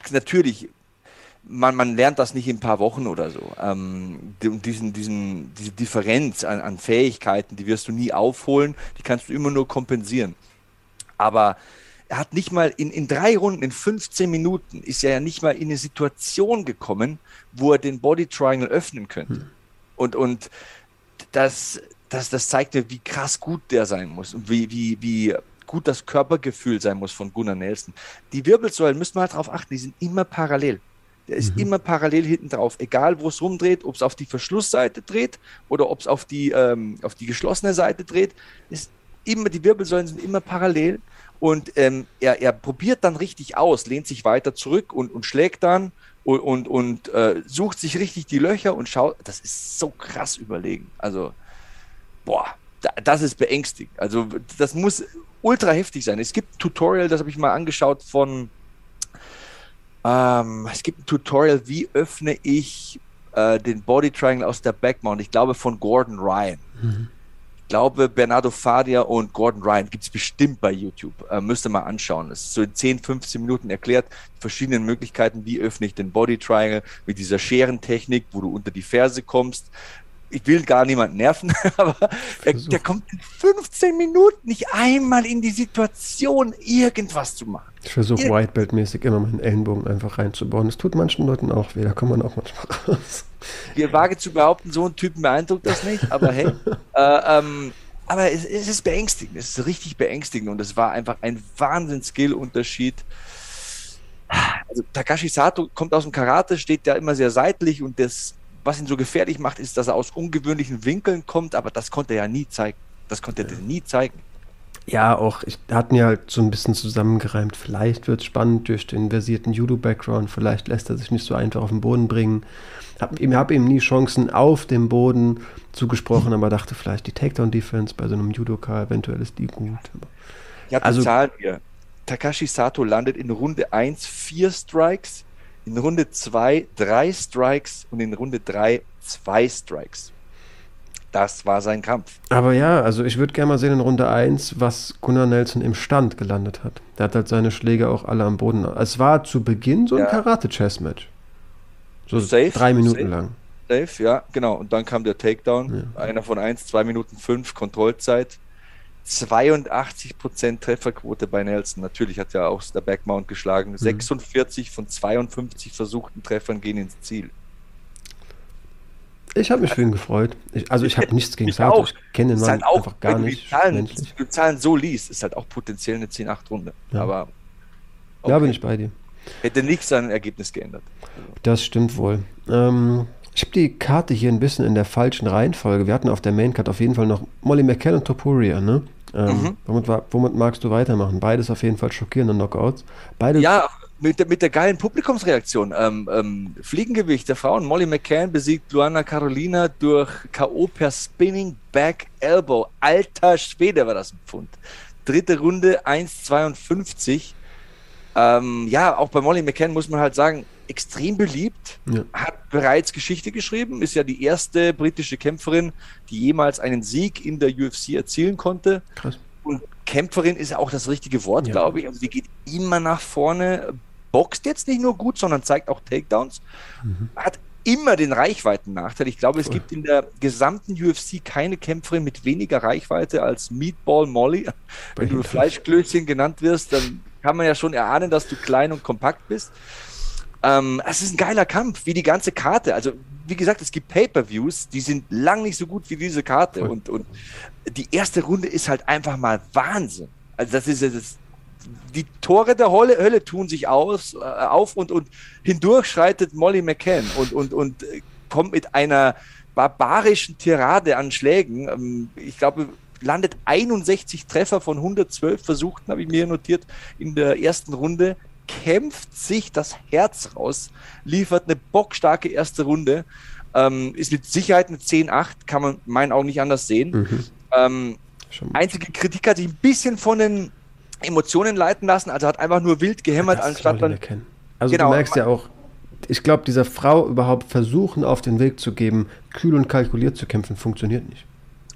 natürlich, man, man lernt das nicht in ein paar Wochen oder so. Ähm, diesen, diesen, diese Differenz an, an Fähigkeiten, die wirst du nie aufholen, die kannst du immer nur kompensieren. Aber er hat nicht mal in, in drei Runden, in 15 Minuten, ist er ja nicht mal in eine Situation gekommen, wo er den Body Triangle öffnen könnte. Hm. Und, und das, das, das zeigt ja, wie krass gut der sein muss und wie, wie, wie gut das Körpergefühl sein muss von Gunnar Nelson. Die Wirbelsäulen, müssen wir halt darauf achten, die sind immer parallel. Der ist mhm. immer parallel hinten drauf, egal wo es rumdreht, ob es auf die Verschlussseite dreht oder ob es auf die, ähm, auf die geschlossene Seite dreht. Ist immer, die Wirbelsäulen sind immer parallel und ähm, er, er probiert dann richtig aus, lehnt sich weiter zurück und, und schlägt dann und, und, und äh, sucht sich richtig die Löcher und schaut. Das ist so krass überlegen. Also, boah, da, das ist beängstigend. Also, das muss ultra heftig sein. Es gibt ein Tutorial, das habe ich mal angeschaut von. Ähm, es gibt ein Tutorial, wie öffne ich äh, den Body Triangle aus der Backmount. Ich glaube von Gordon Ryan. Mhm glaube, Bernardo Fadia und Gordon Ryan gibt es bestimmt bei YouTube. Äh, müsst ihr mal anschauen. Es ist so in 10, 15 Minuten erklärt, die verschiedenen Möglichkeiten, wie öffne ich den Body Triangle mit dieser Scherentechnik, wo du unter die Ferse kommst. Ich will gar niemanden nerven, aber der, der kommt in 15 Minuten nicht einmal in die Situation, irgendwas zu machen. Ich versuche Whitebelt-mäßig immer meinen Ellenbogen einfach reinzubauen. Das tut manchen Leuten auch weh, da kommt man auch manchmal raus. Wir wage zu behaupten, so einen Typen beeindruckt das nicht, aber hey. äh, ähm, aber es, es, ist beängstigend, es ist richtig beängstigend und es war einfach ein Wahnsinns-Skill-Unterschied. Also Takashi Sato kommt aus dem Karate, steht ja immer sehr seitlich und das was ihn so gefährlich macht, ist, dass er aus ungewöhnlichen Winkeln kommt, aber das konnte er ja nie zeigen. Das konnte er nie zeigen. Ja, auch, ich hatten ja halt so ein bisschen zusammengereimt. Vielleicht wird es spannend durch den versierten Judo-Background. Vielleicht lässt er sich nicht so einfach auf den Boden bringen. Hab, ich habe ihm nie Chancen auf dem Boden zugesprochen, aber dachte vielleicht die Takedown-Defense bei so einem Judoka, eventuell ist die gut. Ja, also, Zahlen hier. Takashi Sato landet in Runde 1 vier Strikes, in Runde 2 drei Strikes und in Runde 3 zwei Strikes. Das war sein Kampf. Aber ja, also ich würde gerne mal sehen in Runde 1, was Gunnar Nelson im Stand gelandet hat. Der hat halt seine Schläge auch alle am Boden. Es war zu Beginn so ein ja. Karate-Chess-Match. So safe, drei Minuten safe, lang. Safe, ja, genau. Und dann kam der Takedown. Ja. Einer von 1, 2 Minuten 5 Kontrollzeit. 82% Trefferquote bei Nelson. Natürlich hat er auch der Backmount geschlagen. Mhm. 46 von 52 versuchten Treffern gehen ins Ziel. Ich habe mich für ihn gefreut. Ich, also ich habe nichts gegen Sato. Ich kenne den Mann halt auch, einfach gar nicht. Zahlen, die Zahlen so liest, ist halt auch potenziell eine 10-8-Runde. Ja. Aber okay. Ja, bin ich bei dir. Hätte nichts sein Ergebnis geändert. Das stimmt wohl. Ähm, ich habe die Karte hier ein bisschen in der falschen Reihenfolge. Wir hatten auf der Maincard auf jeden Fall noch Molly McCann und Topuria, ne? Ähm, mhm. womit, womit, magst du weitermachen? Beides auf jeden Fall schockierende Knockouts. Beide ja, mit der, mit der geilen Publikumsreaktion. Ähm, ähm, Fliegengewicht der Frauen. Molly McCann besiegt Luana Carolina durch K.O. per Spinning Back Elbow. Alter Schwede war das ein Pfund. Dritte Runde 1,52. Ähm, ja, auch bei Molly McCann muss man halt sagen, extrem beliebt, ja. hat bereits Geschichte geschrieben, ist ja die erste britische Kämpferin, die jemals einen Sieg in der UFC erzielen konnte. Krass. Und Kämpferin ist auch das richtige Wort, ja. glaube ich. Also die geht immer nach vorne, boxt jetzt nicht nur gut, sondern zeigt auch Takedowns. Mhm. Hat immer den Reichweiten-Nachteil. Ich glaube, es Voll. gibt in der gesamten UFC keine Kämpferin mit weniger Reichweite als Meatball Molly. Wenn du Fleischklößchen genannt wirst, dann kann man ja schon erahnen, dass du klein und kompakt bist. Ähm, es ist ein geiler Kampf, wie die ganze Karte. Also, wie gesagt, es gibt Pay-Per-Views, die sind lang nicht so gut wie diese Karte. Und, und die erste Runde ist halt einfach mal Wahnsinn. Also, das ist das, die Tore der Hölle, Hölle tun sich aus, äh, auf und, und hindurch schreitet Molly McCann und, und, und äh, kommt mit einer barbarischen Tirade an Schlägen. Ähm, ich glaube, landet 61 Treffer von 112 Versuchten, habe ich mir notiert, in der ersten Runde, kämpft sich das Herz raus, liefert eine bockstarke erste Runde, ähm, ist mit Sicherheit eine 10-8, kann man in meinen Augen nicht anders sehen. Mhm. Ähm, einzige Kritik hat sich ein bisschen von den Emotionen leiten lassen, also hat einfach nur wild gehämmert, ja, anstatt dann. Also genau, du merkst ja auch, ich glaube, dieser Frau überhaupt versuchen auf den Weg zu geben, kühl und kalkuliert zu kämpfen, funktioniert nicht.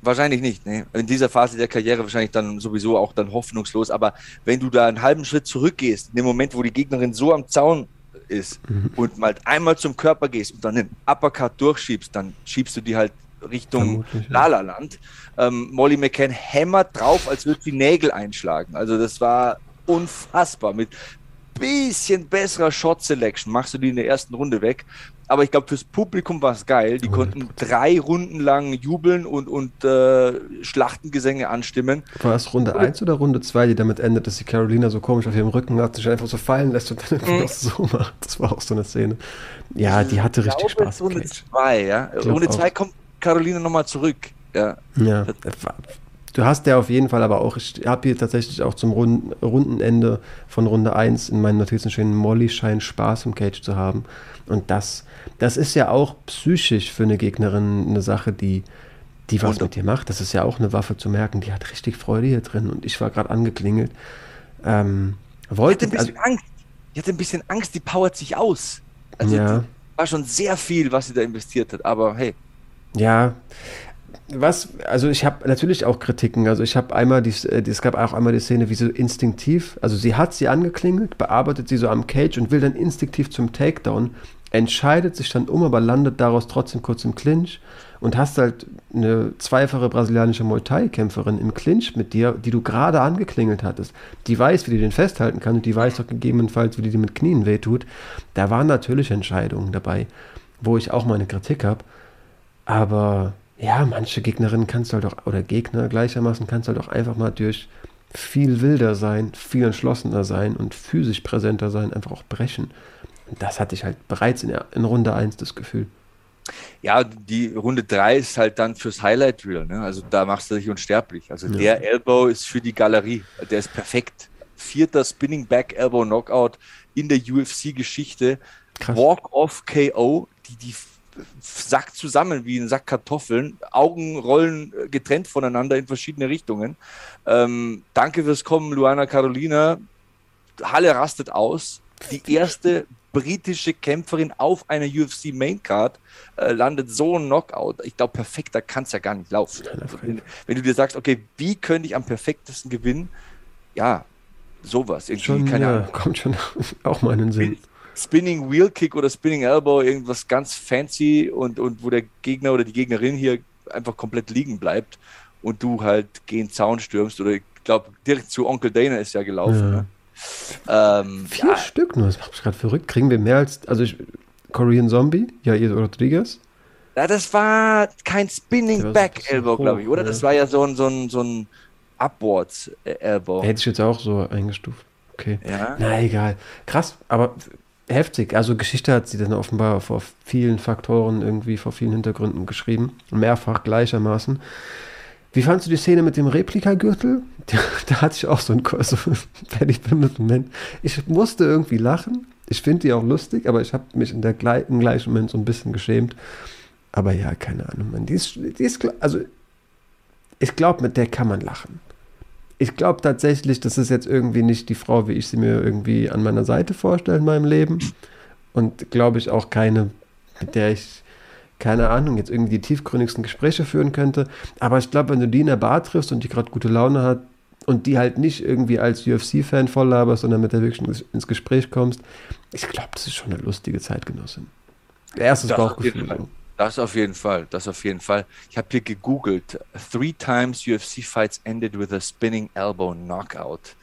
Wahrscheinlich nicht. Nee. In dieser Phase der Karriere wahrscheinlich dann sowieso auch dann hoffnungslos. Aber wenn du da einen halben Schritt zurückgehst, in dem Moment, wo die Gegnerin so am Zaun ist mhm. und mal einmal zum Körper gehst und dann den Uppercut durchschiebst, dann schiebst du die halt Richtung Lala-Land. Ähm, Molly McCann hämmert drauf, als würde sie Nägel einschlagen. Also das war unfassbar. Mit bisschen besserer Shot Selection machst du die in der ersten Runde weg. Aber ich glaube, fürs Publikum war es geil. Die 100%. konnten drei Runden lang jubeln und, und äh, Schlachtengesänge anstimmen. War es Runde 1 oder Runde 2, die damit endet, dass die Carolina so komisch auf ihrem Rücken hat, sich einfach so fallen lässt und dann mhm. das so macht? Das war auch so eine Szene. Ja, die hatte ich richtig glaube, Spaß. Runde 2, ja. Runde 2 kommt Carolina nochmal zurück. Ja. ja. Du hast ja auf jeden Fall aber auch, ich habe hier tatsächlich auch zum Runden, Rundenende von Runde 1 in meinen Notizen stehen, Molly scheint Spaß im Cage zu haben. Und das, das ist ja auch psychisch für eine Gegnerin eine Sache, die, die was mit dir macht. Das ist ja auch eine Waffe zu merken, die hat richtig Freude hier drin. Und ich war gerade angeklingelt. Ähm, wollte, ich hatte ein bisschen also, Angst. Ich hatte ein bisschen Angst, die powert sich aus. Also ja. war schon sehr viel, was sie da investiert hat. Aber hey. Ja, was, also ich habe natürlich auch Kritiken. Also ich habe einmal, die, äh, es gab auch einmal die Szene, wie sie instinktiv, also sie hat sie angeklingelt, bearbeitet sie so am Cage und will dann instinktiv zum Takedown, entscheidet sich dann um, aber landet daraus trotzdem kurz im Clinch und hast halt eine zweifache brasilianische Muay Thai-Kämpferin im Clinch mit dir, die du gerade angeklingelt hattest. Die weiß, wie die den festhalten kann und die weiß doch gegebenenfalls, wie die dir mit Knien wehtut. Da waren natürlich Entscheidungen dabei, wo ich auch meine Kritik habe. Aber ja, manche Gegnerinnen kannst du halt auch, oder Gegner gleichermaßen kannst du halt auch einfach mal durch viel wilder sein, viel entschlossener sein und physisch präsenter sein, einfach auch brechen. Und das hatte ich halt bereits in, in Runde 1 das Gefühl. Ja, die Runde 3 ist halt dann fürs Highlight Reel. Ne? Also da machst du dich unsterblich. Also ja. der Elbow ist für die Galerie. Der ist perfekt. Vierter Spinning Back Elbow Knockout in der UFC-Geschichte. Walk-off KO, die, die sackt zusammen wie ein Sack Kartoffeln. Augen rollen äh, getrennt voneinander in verschiedene Richtungen. Ähm, danke fürs Kommen, Luana Carolina. Halle rastet aus. Die erste britische Kämpferin auf einer UFC Maincard äh, landet so ein Knockout. Ich glaube, perfekter kann es ja gar nicht laufen. Wenn, wenn, du dir sagst, okay, wie könnte ich am perfektesten gewinnen? Ja, sowas. Irgendwie, schon, ja, kommt schon auch mal in den Sinn. Spinning Wheel Kick oder Spinning Elbow, irgendwas ganz fancy und, und wo der Gegner oder die Gegnerin hier einfach komplett liegen bleibt und du halt gegen Zaun stürmst oder ich glaube, direkt zu Onkel Dana ist ja gelaufen. Ja. Ne? Ähm, Vier ja. Stück nur, das macht mich gerade verrückt. Kriegen wir mehr als, also ich, Korean Zombie, Jair Rodriguez? Ja, das war kein Spinning Back Elbow, glaube ich, oder? Ja. Das war ja so ein, so ein, so ein Upwards Elbow. Hätte ich jetzt auch so eingestuft. Okay. Ja. Na, egal. Krass, aber heftig. Also Geschichte hat sie dann offenbar vor vielen Faktoren irgendwie, vor vielen Hintergründen geschrieben. Mehrfach gleichermaßen. Wie fandest du die Szene mit dem Replikagürtel? Da, hatte ich auch so einen so Moment. Ich musste irgendwie lachen. Ich finde die auch lustig, aber ich habe mich in der im gleichen Moment so ein bisschen geschämt. Aber ja, keine Ahnung, man. Die ist, die ist also ich glaube, mit der kann man lachen. Ich glaube tatsächlich, das ist jetzt irgendwie nicht die Frau, wie ich sie mir irgendwie an meiner Seite vorstelle in meinem Leben. Und glaube ich auch keine, mit der ich keine Ahnung, jetzt irgendwie die tiefgründigsten Gespräche führen könnte. Aber ich glaube, wenn du die in der Bar triffst und die gerade gute Laune hat und die halt nicht irgendwie als UFC-Fan voll laberst, sondern mit der wirklich ins Gespräch kommst, ich glaube, das ist schon eine lustige Zeitgenossin. Erstes das Bauchgefühl. Das auf jeden Fall, das auf jeden Fall. Ich habe hier gegoogelt. Three times UFC fights ended with a spinning elbow knockout.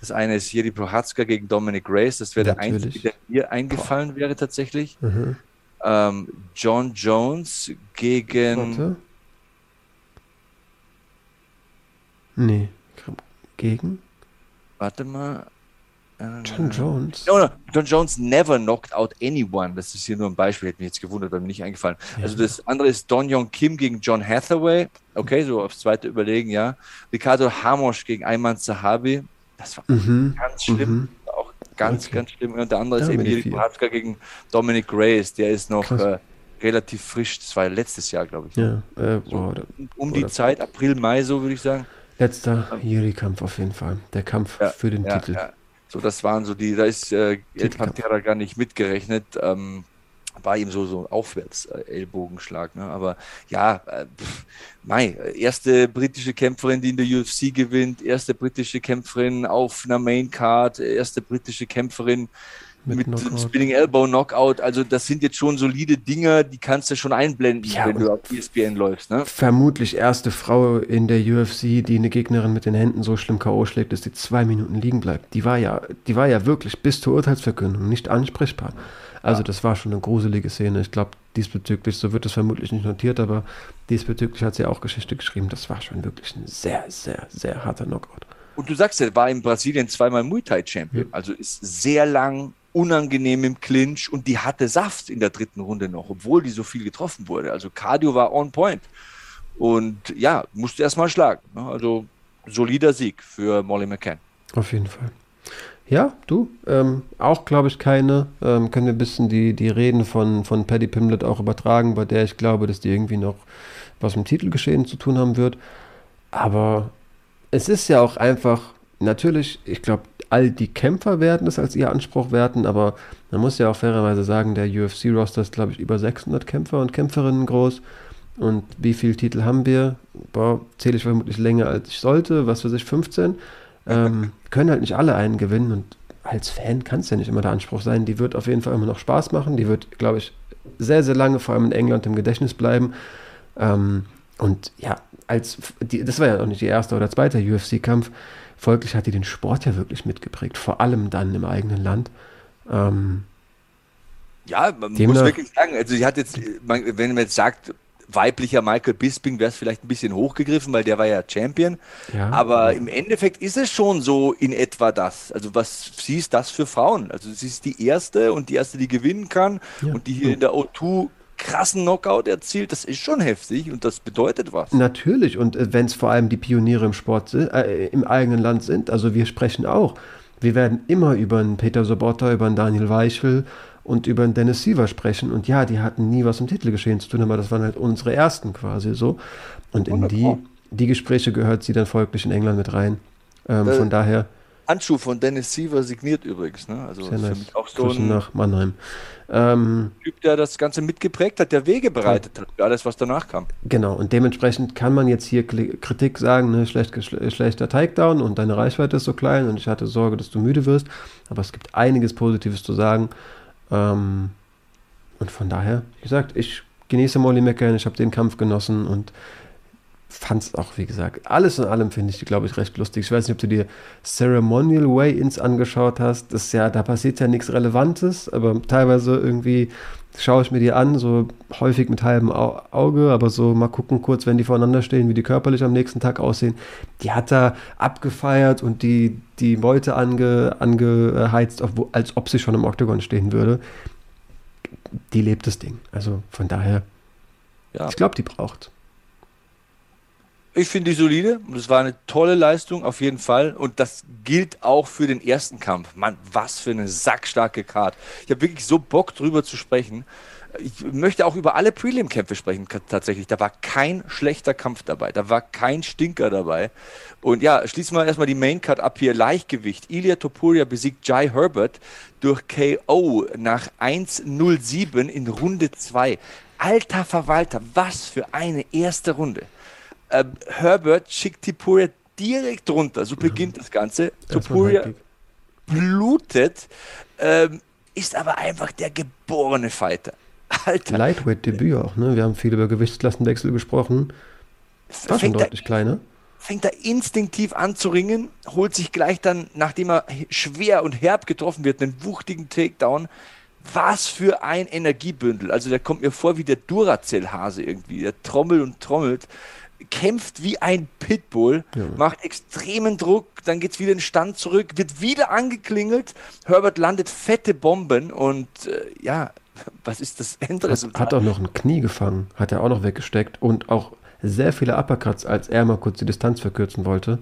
Das eine ist hier die Prohatzka gegen Dominic Grace. Das wäre der einzige, der mir eingefallen Boah. wäre tatsächlich. Mhm ähm, John Jones gegen. Warte. Nee, gegen? Warte mal. Äh, John Jones. No, no, John Jones never knocked out anyone. Das ist hier nur ein Beispiel, hätte mich jetzt gewundert, weil mir nicht eingefallen. Ja. Also das andere ist Don Young Kim gegen John Hathaway. Okay, so aufs zweite überlegen, ja. Ricardo Hamosh gegen Ayman Zahabi. Das war mhm. ganz schlimm. Mhm. Ganz, okay. ganz schlimm. Und der andere ja, ist eben Erik Bratska gegen Dominic Grace. Der ist noch äh, relativ frisch. Das war letztes Jahr, glaube ich. Ja, äh, so, um die Zeit, April, Mai, so würde ich sagen. Letzter Jiri-Kampf auf jeden Fall. Der Kampf ja, für den ja, Titel. So, das waren so die, da ist äh, El Pantera gar nicht mitgerechnet. Ähm, war ihm so, so aufwärts äh, Ellbogenschlag. Ne? Aber ja, äh, pff, Mai, erste britische Kämpferin, die in der UFC gewinnt, erste britische Kämpferin auf einer Main Card, erste britische Kämpferin mit, mit Spinning Elbow Knockout. Also das sind jetzt schon solide Dinger, die kannst du schon einblenden, ja, wenn du auf ESPN läufst. Ne? Vermutlich erste Frau in der UFC, die eine Gegnerin mit den Händen so schlimm K.O. schlägt, dass die zwei Minuten liegen bleibt. Die war ja, die war ja wirklich bis zur Urteilsverkündung nicht ansprechbar. Also das war schon eine gruselige Szene. Ich glaube, diesbezüglich, so wird es vermutlich nicht notiert, aber diesbezüglich hat sie auch Geschichte geschrieben. Das war schon wirklich ein sehr, sehr, sehr harter Knockout. Und du sagst, er war in Brasilien zweimal Muay Thai Champion. Ja. Also ist sehr lang, unangenehm im Clinch und die hatte Saft in der dritten Runde noch, obwohl die so viel getroffen wurde. Also Cardio war on point. Und ja, musste erstmal schlagen. Ne? Also solider Sieg für Molly McCann. Auf jeden Fall. Ja, du, ähm, auch glaube ich keine. Ähm, können wir ein bisschen die, die Reden von, von Paddy Pimlet auch übertragen, bei der ich glaube, dass die irgendwie noch was mit Titelgeschehen zu tun haben wird. Aber es ist ja auch einfach, natürlich, ich glaube, all die Kämpfer werden es als ihr Anspruch werten, aber man muss ja auch fairerweise sagen, der UFC-Roster ist, glaube ich, über 600 Kämpfer und Kämpferinnen groß. Und wie viele Titel haben wir? Boah, zähle ich vermutlich länger als ich sollte, was für sich 15. Ähm, können halt nicht alle einen gewinnen und als Fan kann es ja nicht immer der Anspruch sein. Die wird auf jeden Fall immer noch Spaß machen. Die wird, glaube ich, sehr, sehr lange, vor allem in England, im Gedächtnis bleiben. Ähm, und ja, als die, das war ja auch nicht die erste oder zweite UFC-Kampf. Folglich hat die den Sport ja wirklich mitgeprägt, vor allem dann im eigenen Land. Ähm, ja, man muss wirklich sagen, also sie hat jetzt, wenn man jetzt sagt, weiblicher Michael Bisping wäre es vielleicht ein bisschen hochgegriffen, weil der war ja Champion. Ja. Aber im Endeffekt ist es schon so in etwa das. Also was siehst das für Frauen? Also sie ist die erste und die erste, die gewinnen kann ja. und die hier in der O2 krassen Knockout erzielt. Das ist schon heftig und das bedeutet was. Natürlich, und äh, wenn es vor allem die Pioniere im Sport äh, im eigenen Land sind, also wir sprechen auch. Wir werden immer über einen Peter Sobotta, über einen Daniel Weichel und über einen Dennis Siever sprechen. Und ja, die hatten nie was im Titelgeschehen zu tun, aber das waren halt unsere ersten quasi so. Und in die, die Gespräche gehört sie dann folglich in England mit rein. Ähm, äh, von daher. Handschuh von Dennis Siever signiert übrigens. Ne? Also Sehr nice. für mich auch so ein nach Mannheim. Ähm, Typ, der das Ganze mitgeprägt hat, der Wege bereitet hat für alles, was danach kam. Genau, und dementsprechend kann man jetzt hier Kritik sagen, ne, schlecht, schlechter Takedown und deine Reichweite ist so klein und ich hatte Sorge, dass du müde wirst. Aber es gibt einiges Positives zu sagen. Ähm, und von daher, wie gesagt, ich genieße Molly McCann, ich habe den Kampf genossen und fand es auch, wie gesagt, alles in allem finde ich, glaube ich, recht lustig. Ich weiß nicht, ob du dir Ceremonial Way-Ins angeschaut hast. Das ja, da passiert ja nichts Relevantes, aber teilweise irgendwie schaue ich mir die an, so häufig mit halbem Auge, aber so mal gucken kurz, wenn die voreinander stehen, wie die körperlich am nächsten Tag aussehen. Die hat da abgefeiert und die, die Beute ange, angeheizt, als ob sie schon im Oktagon stehen würde. Die lebt das Ding. Also von daher, ja. ich glaube, die braucht. Ich finde die solide. Das war eine tolle Leistung, auf jeden Fall. Und das gilt auch für den ersten Kampf. Mann, was für eine sackstarke Card. Ich habe wirklich so Bock drüber zu sprechen. Ich möchte auch über alle Prelim-Kämpfe sprechen, tatsächlich. Da war kein schlechter Kampf dabei. Da war kein Stinker dabei. Und ja, schließen wir erstmal die Main-Card ab hier. Leichtgewicht. Ilya Topuria besiegt Jai Herbert durch KO nach 1.07 in Runde 2. Alter Verwalter, was für eine erste Runde. Äh, Herbert schickt Tipuria direkt runter. So beginnt das Ganze. Tipuria blutet, ähm, ist aber einfach der geborene Fighter. Alter. Lightweight-Debüt auch, ne? Wir haben viel über Gewichtsklassenwechsel gesprochen. War schon deutlich kleiner. Fängt er instinktiv an zu ringen, holt sich gleich dann, nachdem er schwer und herb getroffen wird, einen wuchtigen Takedown. Was für ein Energiebündel. Also der kommt mir vor wie der Duracell-Hase irgendwie. Der trommelt und trommelt kämpft wie ein Pitbull, ja. macht extremen Druck, dann geht es wieder in den Stand zurück, wird wieder angeklingelt. Herbert landet fette Bomben und äh, ja, was ist das Endresultat? Hat, hat auch noch ein Knie gefangen, hat er auch noch weggesteckt und auch sehr viele Uppercuts, als er mal kurz die Distanz verkürzen wollte.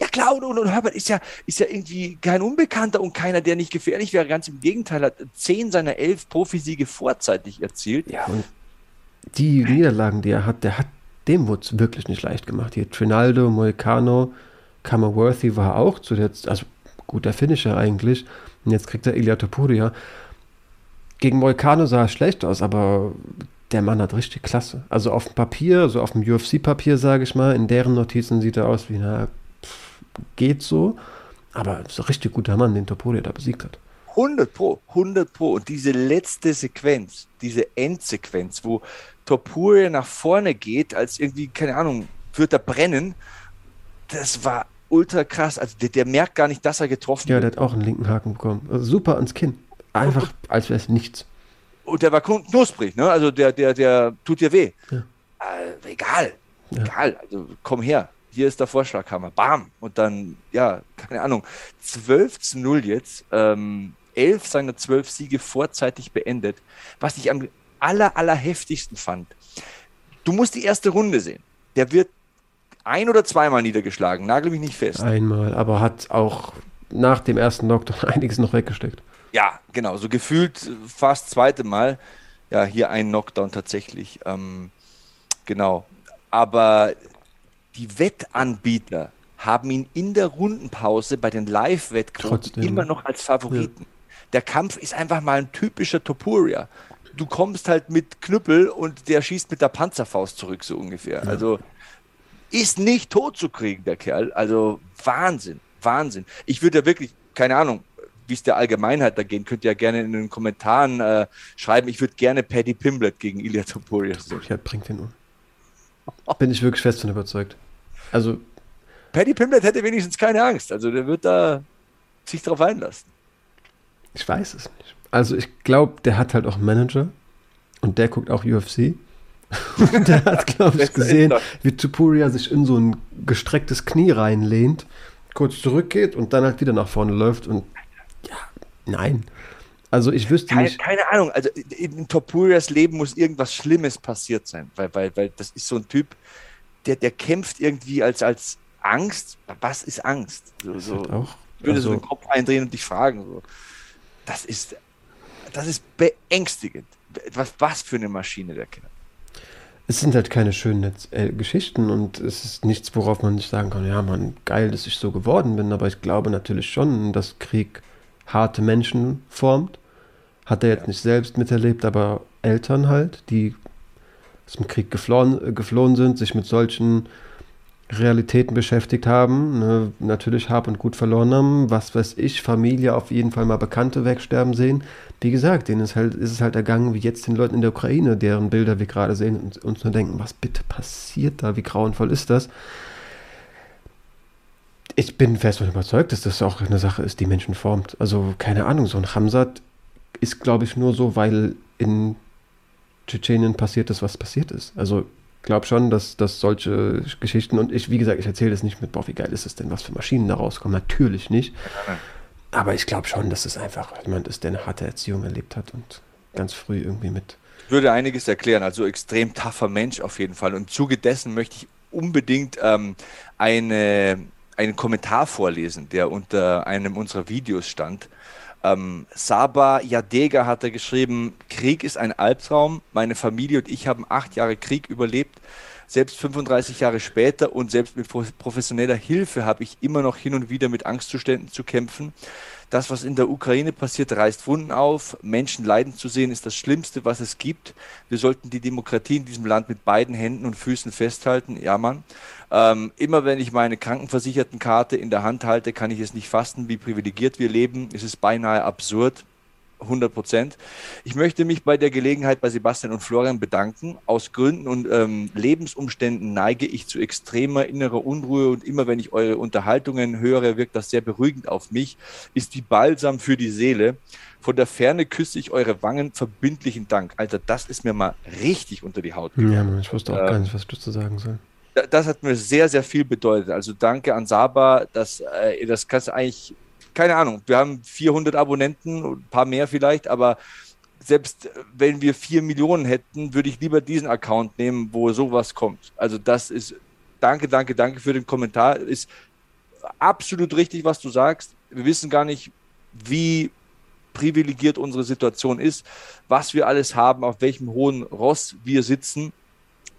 Ja klar, und, und, Herbert ist ja, ist ja irgendwie kein Unbekannter und keiner, der nicht gefährlich wäre. Ganz im Gegenteil, hat zehn seiner elf Profisiege vorzeitig erzielt. Ja, und die Niederlagen, die er hat, der hat dem wurde es wirklich nicht leicht gemacht. Hier Trinaldo, Moicano, Kammerworthy war auch zuletzt, also guter Finisher eigentlich. Und jetzt kriegt er Ilya Topuria. Gegen Moicano sah er schlecht aus, aber der Mann hat richtig klasse. Also auf dem Papier, also auf dem UFC-Papier, sage ich mal, in deren Notizen sieht er aus wie, na, pff, geht so. Aber ist ein richtig guter Mann, den Topuria da besiegt hat. 100 Pro, 100 Pro. Und diese letzte Sequenz, diese Endsequenz, wo Topuria nach vorne geht, als irgendwie, keine Ahnung, wird er brennen. Das war ultra krass. Also der, der merkt gar nicht, dass er getroffen ja, wird. Ja, der hat auch einen linken Haken bekommen. Also super ans Kinn. Einfach, und, als wäre es nichts. Und der war knusprig, ne? Also der, der, der tut dir weh. Ja. Äh, egal. Ja. Egal. Also komm her. Hier ist der Vorschlaghammer. Bam. Und dann, ja, keine Ahnung. 12 zu 0 jetzt. Ähm, elf seiner zwölf Siege vorzeitig beendet. Was ich am aller, aller heftigsten fand. Du musst die erste Runde sehen. Der wird ein oder zweimal niedergeschlagen, nagel mich nicht fest. Einmal, aber hat auch nach dem ersten Knockdown einiges noch weggesteckt. Ja, genau, so gefühlt fast zweite Mal. Ja, hier ein Knockdown tatsächlich. Ähm, genau. Aber die Wettanbieter haben ihn in der Rundenpause bei den Live-Wettquoten immer noch als Favoriten. Ja. Der Kampf ist einfach mal ein typischer Topuria du kommst halt mit Knüppel und der schießt mit der Panzerfaust zurück, so ungefähr. Ja. Also ist nicht tot zu kriegen, der Kerl. Also Wahnsinn, Wahnsinn. Ich würde ja wirklich, keine Ahnung, wie es der Allgemeinheit da gehen, könnt ihr ja gerne in den Kommentaren äh, schreiben. Ich würde gerne Paddy Pimblet gegen Ilya Topuria sehen. Ja, bringt den um. Bin ich wirklich fest von überzeugt. Also. Paddy Pimblet hätte wenigstens keine Angst. Also der wird da sich drauf einlassen. Ich weiß es nicht. Also ich glaube, der hat halt auch einen Manager und der guckt auch UFC. und der hat, glaube ich, gesehen, wie Tupuria sich in so ein gestrecktes Knie reinlehnt, kurz zurückgeht und dann halt wieder nach vorne läuft und ja, nein. Also ich wüsste keine, nicht. Keine Ahnung. Also in Topurias Leben muss irgendwas Schlimmes passiert sein, weil, weil, weil das ist so ein Typ, der, der kämpft irgendwie als, als Angst. Was ist Angst? So, so, auch, ich würde also, so den Kopf eindrehen und dich fragen. So. Das ist, das ist beängstigend. Was, was für eine Maschine der Kerl. Es sind halt keine schönen äh, Geschichten und es ist nichts, worauf man nicht sagen kann, ja, man, geil, dass ich so geworden bin, aber ich glaube natürlich schon, dass Krieg harte Menschen formt hat er jetzt nicht selbst miterlebt, aber Eltern halt, die aus dem Krieg geflohen, geflohen sind, sich mit solchen Realitäten beschäftigt haben, ne, natürlich Hab und Gut verloren haben, was weiß ich, Familie auf jeden Fall mal Bekannte wegsterben sehen. Wie gesagt, denen ist, halt, ist es halt ergangen wie jetzt den Leuten in der Ukraine, deren Bilder wir gerade sehen und uns nur denken, was bitte passiert da, wie grauenvoll ist das? Ich bin fest davon überzeugt, dass das auch eine Sache ist, die Menschen formt. Also keine Ahnung, so ein Hamzat ist, glaube ich, nur so, weil in Tschetschenien passiert ist, was passiert ist. Also glaube schon, dass, dass solche Geschichten, und ich, wie gesagt, ich erzähle das nicht mit, boah, wie geil ist es denn, was für Maschinen da rauskommen. Natürlich nicht. Aber ich glaube schon, dass es einfach jemand ist, der eine harte Erziehung erlebt hat und ganz früh irgendwie mit. Würde einiges erklären, also extrem taffer Mensch auf jeden Fall. Und Zuge dessen möchte ich unbedingt ähm, eine, einen Kommentar vorlesen, der unter einem unserer Videos stand. Ähm, Saba Yadega hat er geschrieben, Krieg ist ein Albtraum. Meine Familie und ich haben acht Jahre Krieg überlebt. Selbst 35 Jahre später und selbst mit professioneller Hilfe habe ich immer noch hin und wieder mit Angstzuständen zu kämpfen. Das, was in der Ukraine passiert, reißt Wunden auf. Menschen leiden zu sehen, ist das Schlimmste, was es gibt. Wir sollten die Demokratie in diesem Land mit beiden Händen und Füßen festhalten. Ja, Mann. Ähm, immer wenn ich meine Krankenversichertenkarte in der Hand halte, kann ich es nicht fassen, wie privilegiert wir leben. Es ist beinahe absurd. 100 Prozent. Ich möchte mich bei der Gelegenheit bei Sebastian und Florian bedanken. Aus Gründen und ähm, Lebensumständen neige ich zu extremer innerer Unruhe und immer wenn ich eure Unterhaltungen höre, wirkt das sehr beruhigend auf mich, ist wie Balsam für die Seele. Von der Ferne küsse ich eure Wangen, verbindlichen Dank. Alter, das ist mir mal richtig unter die Haut gegangen. Ja, ich wusste auch ähm, gar nicht, was ich dazu sagen soll das hat mir sehr, sehr viel bedeutet. Also danke an Saba, dass, äh, das kannst du eigentlich, keine Ahnung, wir haben 400 Abonnenten, ein paar mehr vielleicht, aber selbst wenn wir 4 Millionen hätten, würde ich lieber diesen Account nehmen, wo sowas kommt. Also das ist, danke, danke, danke für den Kommentar. Ist absolut richtig, was du sagst. Wir wissen gar nicht, wie privilegiert unsere Situation ist, was wir alles haben, auf welchem hohen Ross wir sitzen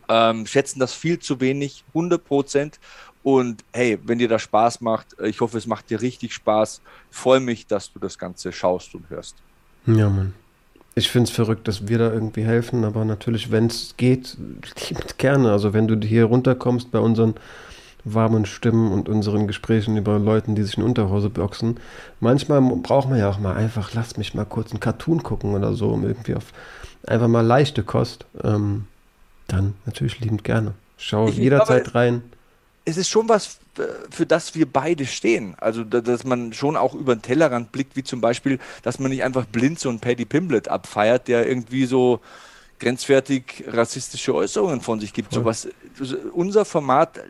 ähm, schätzen das viel zu wenig, 100 Prozent. Und hey, wenn dir das Spaß macht, äh, ich hoffe, es macht dir richtig Spaß. Freue mich, dass du das Ganze schaust und hörst. Ja, Mann. Ich finde es verrückt, dass wir da irgendwie helfen, aber natürlich, wenn es geht, gerne. Also wenn du hier runterkommst bei unseren warmen Stimmen und unseren Gesprächen über Leuten, die sich in Unterhose boxen. Manchmal braucht man ja auch mal einfach, lass mich mal kurz einen Cartoon gucken oder so, um irgendwie auf einfach mal leichte Kost. Ähm, dann natürlich liebend gerne. Schau ich jederzeit glaube, rein. Es ist schon was, für das wir beide stehen. Also, dass man schon auch über den Tellerrand blickt, wie zum Beispiel, dass man nicht einfach blind so einen Paddy Pimblet abfeiert, der irgendwie so grenzwertig rassistische Äußerungen von sich gibt. So was, unser Format,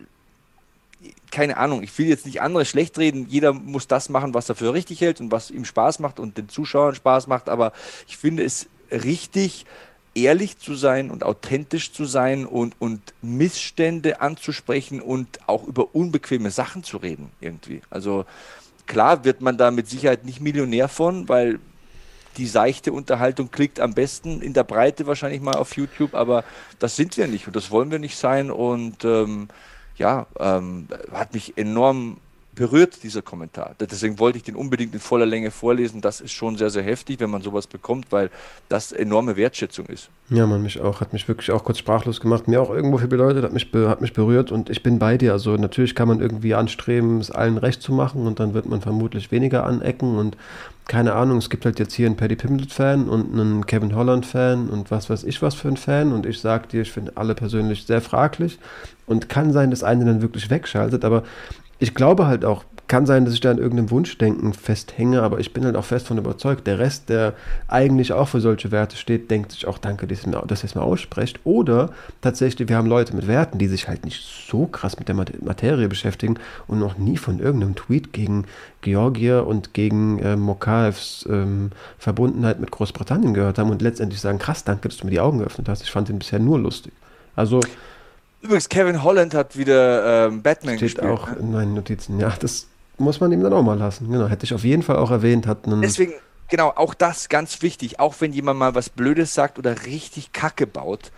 keine Ahnung, ich will jetzt nicht andere schlecht reden. Jeder muss das machen, was er für richtig hält und was ihm Spaß macht und den Zuschauern Spaß macht. Aber ich finde es richtig, ehrlich zu sein und authentisch zu sein und, und Missstände anzusprechen und auch über unbequeme Sachen zu reden irgendwie. Also klar wird man da mit Sicherheit nicht Millionär von, weil die seichte Unterhaltung klickt am besten in der Breite wahrscheinlich mal auf YouTube, aber das sind wir nicht und das wollen wir nicht sein und ähm, ja, ähm, hat mich enorm berührt, dieser Kommentar. Deswegen wollte ich den unbedingt in voller Länge vorlesen. Das ist schon sehr, sehr heftig, wenn man sowas bekommt, weil das enorme Wertschätzung ist. Ja, man, mich auch. Hat mich wirklich auch kurz sprachlos gemacht. Mir auch irgendwo viel bedeutet, hat mich, hat mich berührt und ich bin bei dir. Also natürlich kann man irgendwie anstreben, es allen recht zu machen und dann wird man vermutlich weniger anecken und keine Ahnung, es gibt halt jetzt hier einen Paddy Pimblett-Fan und einen Kevin Holland-Fan und was weiß ich was für ein Fan und ich sag dir, ich finde alle persönlich sehr fraglich und kann sein, dass eine dann wirklich wegschaltet, aber ich glaube halt auch kann sein, dass ich da an irgendeinem Wunschdenken festhänge, aber ich bin halt auch fest von überzeugt. Der Rest, der eigentlich auch für solche Werte steht, denkt sich auch, danke, dass ihr es mir aussprecht. Oder tatsächlich, wir haben Leute mit Werten, die sich halt nicht so krass mit der Materie beschäftigen und noch nie von irgendeinem Tweet gegen Georgier und gegen äh, Mokaevs ähm, Verbundenheit mit Großbritannien gehört haben und letztendlich sagen, krass, danke, dass du mir die Augen geöffnet hast. Ich fand ihn bisher nur lustig. Also Übrigens, Kevin Holland hat wieder ähm, Batman steht gespielt. auch ne? in meinen Notizen. Ja, das muss man ihm dann auch mal lassen. Genau, hätte ich auf jeden Fall auch erwähnt. Hat einen Deswegen, genau, auch das ganz wichtig. Auch wenn jemand mal was Blödes sagt oder richtig Kacke baut,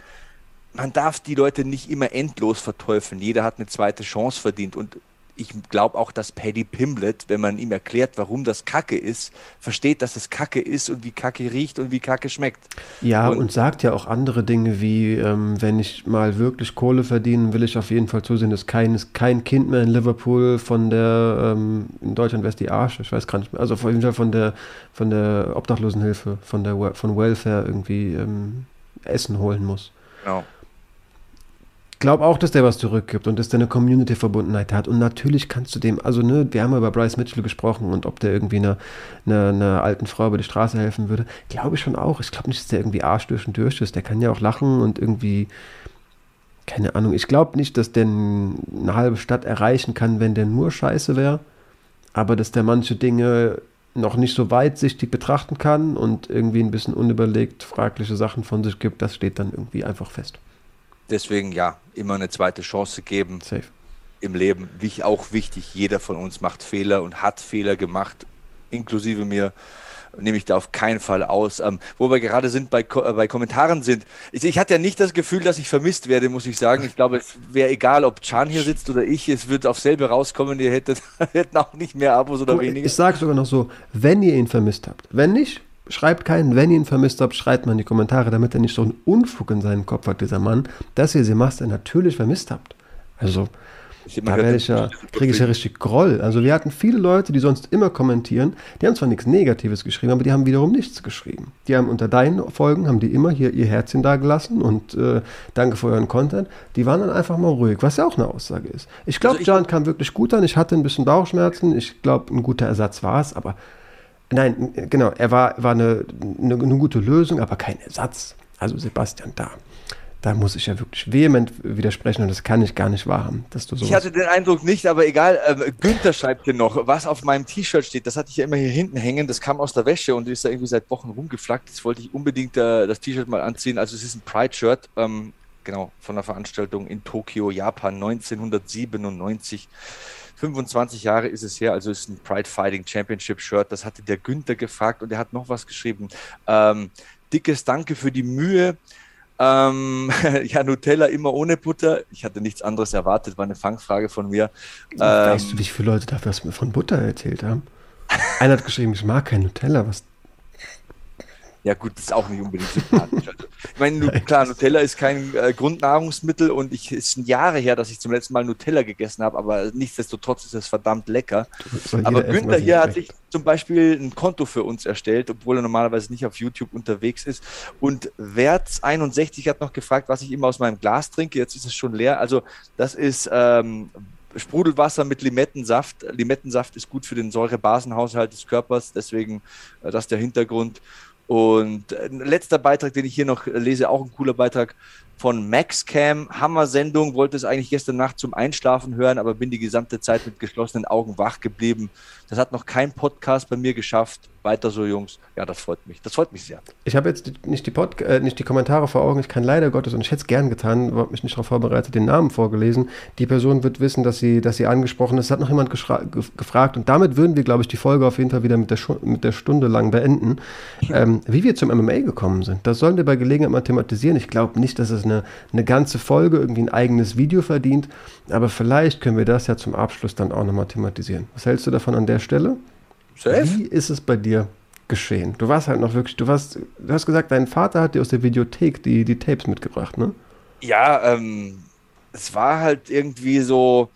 man darf die Leute nicht immer endlos verteufeln. Jeder hat eine zweite Chance verdient. Und ich glaube auch, dass Paddy Pimblett, wenn man ihm erklärt, warum das Kacke ist, versteht, dass es Kacke ist und wie Kacke riecht und wie Kacke schmeckt. Ja, und, und sagt ja auch andere Dinge wie, ähm, wenn ich mal wirklich Kohle verdiene, will ich auf jeden Fall zusehen, dass kein, kein Kind mehr in Liverpool von der, ähm, in Deutschland wäre es die Arsch, ich weiß gar nicht mehr, also auf jeden Fall von der, von der Obdachlosenhilfe, von der von Welfare irgendwie ähm, Essen holen muss. Genau glaube auch, dass der was zurückgibt und dass der eine Community-Verbundenheit hat. Und natürlich kannst du dem, also ne, wir haben über Bryce Mitchell gesprochen und ob der irgendwie einer eine, eine alten Frau über die Straße helfen würde. Glaube ich schon auch. Ich glaube nicht, dass der irgendwie Arsch durch und durch ist. Der kann ja auch lachen und irgendwie, keine Ahnung. Ich glaube nicht, dass der eine halbe Stadt erreichen kann, wenn der nur scheiße wäre. Aber dass der manche Dinge noch nicht so weitsichtig betrachten kann und irgendwie ein bisschen unüberlegt fragliche Sachen von sich gibt, das steht dann irgendwie einfach fest. Deswegen ja, immer eine zweite Chance geben. Safe. Im Leben. Wie auch wichtig, jeder von uns macht Fehler und hat Fehler gemacht, inklusive mir nehme ich da auf keinen Fall aus. Ähm, wo wir gerade sind, bei, äh, bei Kommentaren sind. Ich, ich, hatte ja nicht das Gefühl, dass ich vermisst werde, muss ich sagen. Ich glaube, es wäre egal, ob Chan hier sitzt oder ich. Es wird auf selbe rauskommen. Ihr hättet, hätten auch nicht mehr Abos oder weniger. Ich sage sogar noch so, wenn ihr ihn vermisst habt. Wenn nicht, schreibt keinen, wenn ihr ihn vermisst habt, schreibt mal in die Kommentare, damit er nicht so einen Unfug in seinen Kopf hat, dieser Mann, dass ihr Sebastian natürlich vermisst habt. Also, da werde ich ja, kriege ich ja richtig Groll. Also wir hatten viele Leute, die sonst immer kommentieren, die haben zwar nichts Negatives geschrieben, aber die haben wiederum nichts geschrieben. Die haben unter deinen Folgen, haben die immer hier ihr Herzchen da gelassen und äh, danke für euren Content. Die waren dann einfach mal ruhig, was ja auch eine Aussage ist. Ich glaube, also Jan kam wirklich gut an. Ich hatte ein bisschen Bauchschmerzen. Ich glaube, ein guter Ersatz war es, aber Nein, genau, er war, war eine, eine, eine, gute Lösung, aber kein Ersatz. Also Sebastian, da, da muss ich ja wirklich vehement widersprechen und das kann ich gar nicht wahrhaben, dass du so. Ich hatte den Eindruck nicht, aber egal. Äh, Günther schreibt hier noch, was auf meinem T-Shirt steht. Das hatte ich ja immer hier hinten hängen. Das kam aus der Wäsche und ist da irgendwie seit Wochen rumgeflackt. Jetzt wollte ich unbedingt äh, das T-Shirt mal anziehen. Also es ist ein Pride-Shirt. Ähm, genau, von der Veranstaltung in Tokio, Japan 1997. 25 Jahre ist es her, also ist ein Pride Fighting Championship Shirt. Das hatte der Günther gefragt und er hat noch was geschrieben. Ähm, dickes Danke für die Mühe. Ähm, ja, Nutella immer ohne Butter. Ich hatte nichts anderes erwartet, war eine Fangfrage von mir. Weißt ähm, du, wie viele Leute dafür von Butter erzählt haben? Einer hat geschrieben, ich mag kein Nutella. Was ja, gut, das ist auch nicht unbedingt sympathisch. Also, ich meine, klar, Nutella ist kein äh, Grundnahrungsmittel und ich es sind Jahre her, dass ich zum letzten Mal Nutella gegessen habe, aber nichtsdestotrotz ist es verdammt lecker. Aber Günther hier hat sich zum Beispiel ein Konto für uns erstellt, obwohl er normalerweise nicht auf YouTube unterwegs ist. Und Werts61 hat noch gefragt, was ich immer aus meinem Glas trinke. Jetzt ist es schon leer. Also, das ist ähm, Sprudelwasser mit Limettensaft. Limettensaft ist gut für den Säurebasenhaushalt des Körpers, deswegen äh, das ist der Hintergrund. Und ein letzter Beitrag, den ich hier noch lese, auch ein cooler Beitrag von MaxCam. Hammer-Sendung, wollte es eigentlich gestern Nacht zum Einschlafen hören, aber bin die gesamte Zeit mit geschlossenen Augen wach geblieben. Das hat noch kein Podcast bei mir geschafft. Weiter so, Jungs. Ja, das freut mich. Das freut mich sehr. Ich habe jetzt nicht die, Pod äh, nicht die Kommentare vor Augen. Ich kann leider Gottes, und ich hätte es gern getan, habe mich nicht darauf vorbereitet, den Namen vorgelesen. Die Person wird wissen, dass sie, dass sie angesprochen ist. Es hat noch jemand gefragt. Und damit würden wir, glaube ich, die Folge auf jeden Fall wieder mit der, mit der Stunde lang beenden. Ähm, wie wir zum MMA gekommen sind, das sollen wir bei Gelegenheit mal thematisieren. Ich glaube nicht, dass es eine, eine ganze Folge irgendwie ein eigenes Video verdient. Aber vielleicht können wir das ja zum Abschluss dann auch nochmal thematisieren. Was hältst du davon an der Stelle? Safe. Wie ist es bei dir geschehen? Du warst halt noch wirklich, du warst, du hast gesagt, dein Vater hat dir aus der Videothek die, die Tapes mitgebracht, ne? Ja, ähm, es war halt irgendwie so,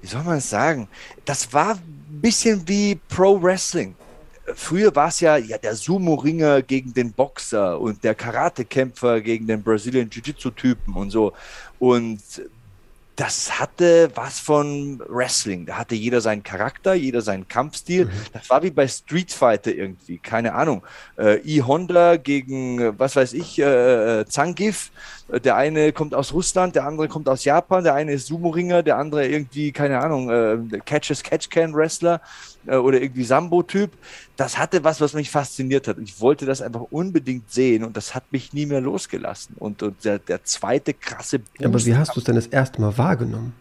wie soll man es sagen? Das war ein bisschen wie Pro Wrestling. Früher war es ja, ja der Sumo-Ringer gegen den Boxer und der Karate-Kämpfer gegen den Brazilian Jiu-Jitsu-Typen und so. Und das hatte was von Wrestling. Da hatte jeder seinen Charakter, jeder seinen Kampfstil. Mhm. Das war wie bei Street Fighter irgendwie, keine Ahnung. Äh, E-Honda gegen, was weiß ich, äh, äh Zangief. Äh, der eine kommt aus Russland, der andere kommt aus Japan, der eine ist Sumo-Ringer, der andere irgendwie, keine Ahnung, äh, Catch-as-Catch-Can-Wrestler äh, oder irgendwie Sambo-Typ. Das hatte was, was mich fasziniert hat. Ich wollte das einfach unbedingt sehen und das hat mich nie mehr losgelassen. Und, und der, der zweite krasse Boost Aber wie hast du es denn das erste Mal wahrgenommen?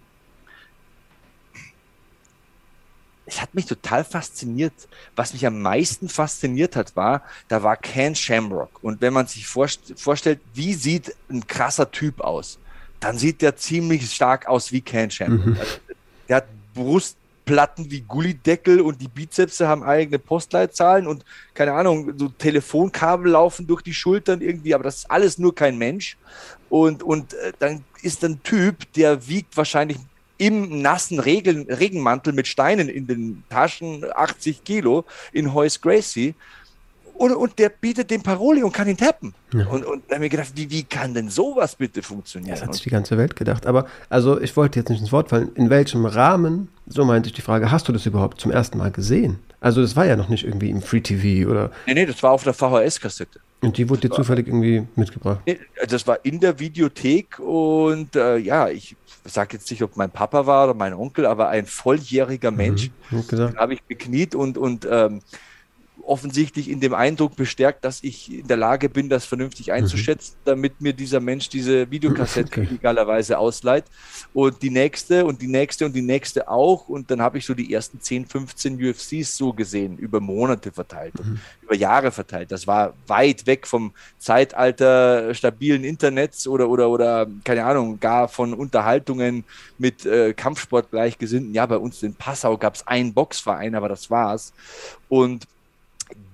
es hat mich total fasziniert. Was mich am meisten fasziniert hat, war, da war Ken Shamrock. Und wenn man sich vorst vorstellt, wie sieht ein krasser Typ aus, dann sieht der ziemlich stark aus wie Ken Shamrock. Mhm. Also, der hat Brust, Platten wie Gullideckel und die Bizepse haben eigene Postleitzahlen und keine Ahnung, so Telefonkabel laufen durch die Schultern irgendwie, aber das ist alles nur kein Mensch. Und, und äh, dann ist ein Typ, der wiegt wahrscheinlich im nassen Regen, Regenmantel mit Steinen in den Taschen 80 Kilo in Hoyce Gracie und, und der bietet den Paroli und kann ihn tappen. Ja. Und, und da habe ich gedacht, wie, wie kann denn sowas bitte funktionieren? Das hat sich die ganze Welt gedacht. Aber, also ich wollte jetzt nicht ins Wort fallen, in welchem Rahmen, so meinte ich die Frage, hast du das überhaupt zum ersten Mal gesehen? Also das war ja noch nicht irgendwie im Free TV oder. Nee, nee, das war auf der VHS-Kassette. Und die wurde dir zufällig irgendwie mitgebracht? Das war in der Videothek und äh, ja, ich sage jetzt nicht, ob mein Papa war oder mein Onkel, aber ein volljähriger mhm, Mensch. Mhm, habe ich bekniet und, und ähm, offensichtlich in dem Eindruck bestärkt, dass ich in der Lage bin, das vernünftig einzuschätzen, mhm. damit mir dieser Mensch diese Videokassette okay. illegalerweise ausleiht. Und die nächste und die nächste und die nächste auch. Und dann habe ich so die ersten 10, 15 UFCs so gesehen, über Monate verteilt mhm. über Jahre verteilt. Das war weit weg vom Zeitalter stabilen Internets oder, oder, oder keine Ahnung, gar von Unterhaltungen mit äh, Kampfsport gleichgesinnten. Ja, bei uns in Passau gab es einen Boxverein, aber das war's. Und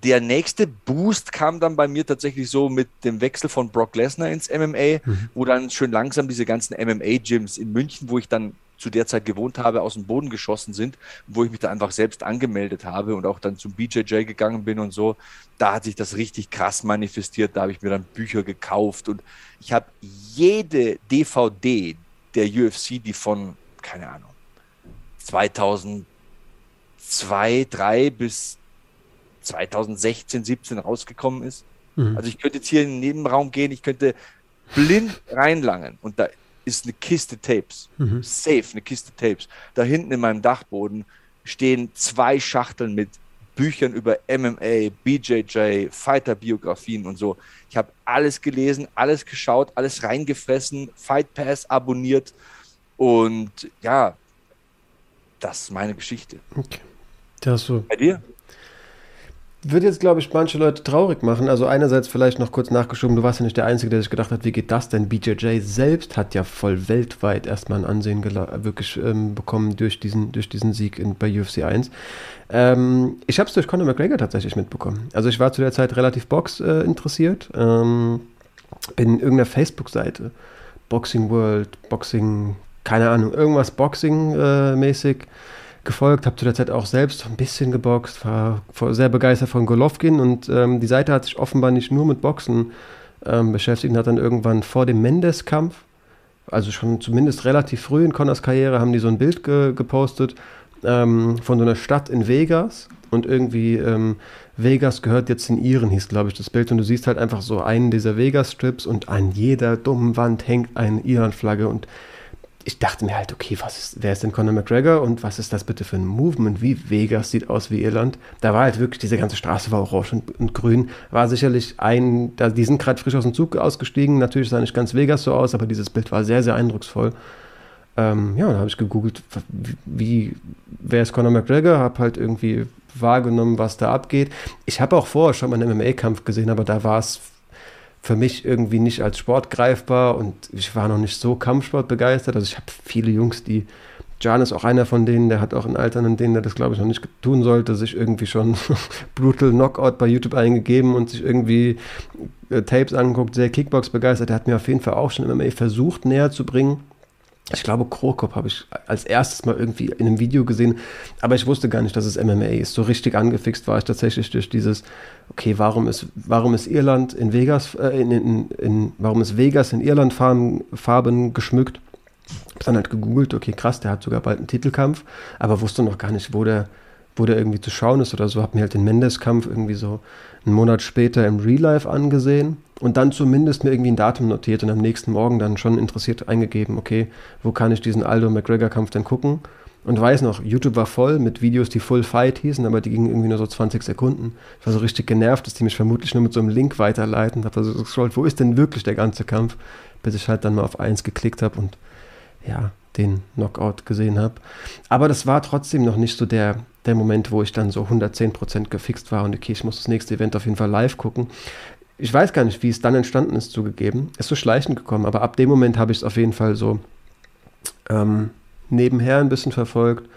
der nächste Boost kam dann bei mir tatsächlich so mit dem Wechsel von Brock Lesnar ins MMA, mhm. wo dann schön langsam diese ganzen MMA-Gyms in München, wo ich dann zu der Zeit gewohnt habe, aus dem Boden geschossen sind, wo ich mich da einfach selbst angemeldet habe und auch dann zum BJJ gegangen bin und so. Da hat sich das richtig krass manifestiert. Da habe ich mir dann Bücher gekauft und ich habe jede DVD der UFC, die von, keine Ahnung, 2002, 2003 bis 2016, 17 rausgekommen ist. Mhm. Also ich könnte jetzt hier in den Nebenraum gehen, ich könnte blind reinlangen und da ist eine Kiste Tapes. Mhm. Safe, eine Kiste Tapes. Da hinten in meinem Dachboden stehen zwei Schachteln mit Büchern über MMA, BJJ, Fighter-Biografien und so. Ich habe alles gelesen, alles geschaut, alles reingefressen, Fight Pass abonniert und ja, das ist meine Geschichte. Okay. Das so. Bei dir? Wird jetzt, glaube ich, manche Leute traurig machen. Also einerseits vielleicht noch kurz nachgeschoben, du warst ja nicht der Einzige, der sich gedacht hat, wie geht das denn? BJJ selbst hat ja voll weltweit erstmal ein Ansehen wirklich ähm, bekommen durch diesen, durch diesen Sieg in, bei UFC 1. Ähm, ich habe es durch Conor McGregor tatsächlich mitbekommen. Also ich war zu der Zeit relativ Box äh, interessiert. Ähm, bin in irgendeiner Facebook-Seite, Boxing World, Boxing, keine Ahnung, irgendwas Boxing-mäßig. Äh, gefolgt, habe zu der Zeit auch selbst ein bisschen geboxt, war sehr begeistert von Golovkin und ähm, die Seite hat sich offenbar nicht nur mit Boxen ähm, beschäftigt und hat dann irgendwann vor dem Mendes-Kampf, also schon zumindest relativ früh in Connors Karriere, haben die so ein Bild ge gepostet ähm, von so einer Stadt in Vegas und irgendwie ähm, Vegas gehört jetzt in Iren, hieß glaube ich das Bild und du siehst halt einfach so einen dieser Vegas-Strips und an jeder dummen Wand hängt eine Iran-Flagge und ich dachte mir halt, okay, was ist, wer ist denn Conor McGregor und was ist das bitte für ein Movement? Wie Vegas sieht aus wie Irland. Da war halt wirklich, diese ganze Straße war orange und, und grün. War sicherlich ein, da, die sind gerade frisch aus dem Zug ausgestiegen. Natürlich sah nicht ganz Vegas so aus, aber dieses Bild war sehr, sehr eindrucksvoll. Ähm, ja, dann habe ich gegoogelt, wie, wer ist Conor McGregor? Habe halt irgendwie wahrgenommen, was da abgeht. Ich habe auch vorher schon mal einen MMA-Kampf gesehen, aber da war es für mich irgendwie nicht als Sport greifbar und ich war noch nicht so Kampfsport begeistert. Also ich habe viele Jungs, die Jan ist auch einer von denen, der hat auch in Altern, in denen er das glaube ich noch nicht tun sollte, sich irgendwie schon Brutal Knockout bei YouTube eingegeben und sich irgendwie äh, Tapes angeguckt, sehr Kickbox begeistert. Der hat mir auf jeden Fall auch schon MMA versucht näher zu bringen. Ich glaube, Krokop habe ich als erstes mal irgendwie in einem Video gesehen, aber ich wusste gar nicht, dass es MMA ist. So richtig angefixt war ich tatsächlich durch dieses, okay, warum ist, warum ist Irland in Vegas, äh, in, in, in, warum ist Vegas in Irland Farben, Farben geschmückt? Hab dann halt gegoogelt, okay, krass, der hat sogar bald einen Titelkampf, aber wusste noch gar nicht, wo der, wo der irgendwie zu schauen ist oder so. Hab mir halt den Mendes-Kampf irgendwie so einen Monat später im Real Life angesehen und dann zumindest mir irgendwie ein Datum notiert und am nächsten Morgen dann schon interessiert eingegeben, okay, wo kann ich diesen Aldo McGregor-Kampf denn gucken? Und weiß noch, YouTube war voll mit Videos, die Full Fight hießen, aber die gingen irgendwie nur so 20 Sekunden. Ich war so richtig genervt, dass die mich vermutlich nur mit so einem Link weiterleiten. Hab also gescrollt, wo ist denn wirklich der ganze Kampf? Bis ich halt dann mal auf eins geklickt habe und ja, den Knockout gesehen habe. Aber das war trotzdem noch nicht so der, der Moment, wo ich dann so 110% gefixt war und okay, ich muss das nächste Event auf jeden Fall live gucken. Ich weiß gar nicht, wie es dann entstanden ist, zugegeben. Ist so schleichend gekommen, aber ab dem Moment habe ich es auf jeden Fall so ähm, nebenher ein bisschen verfolgt.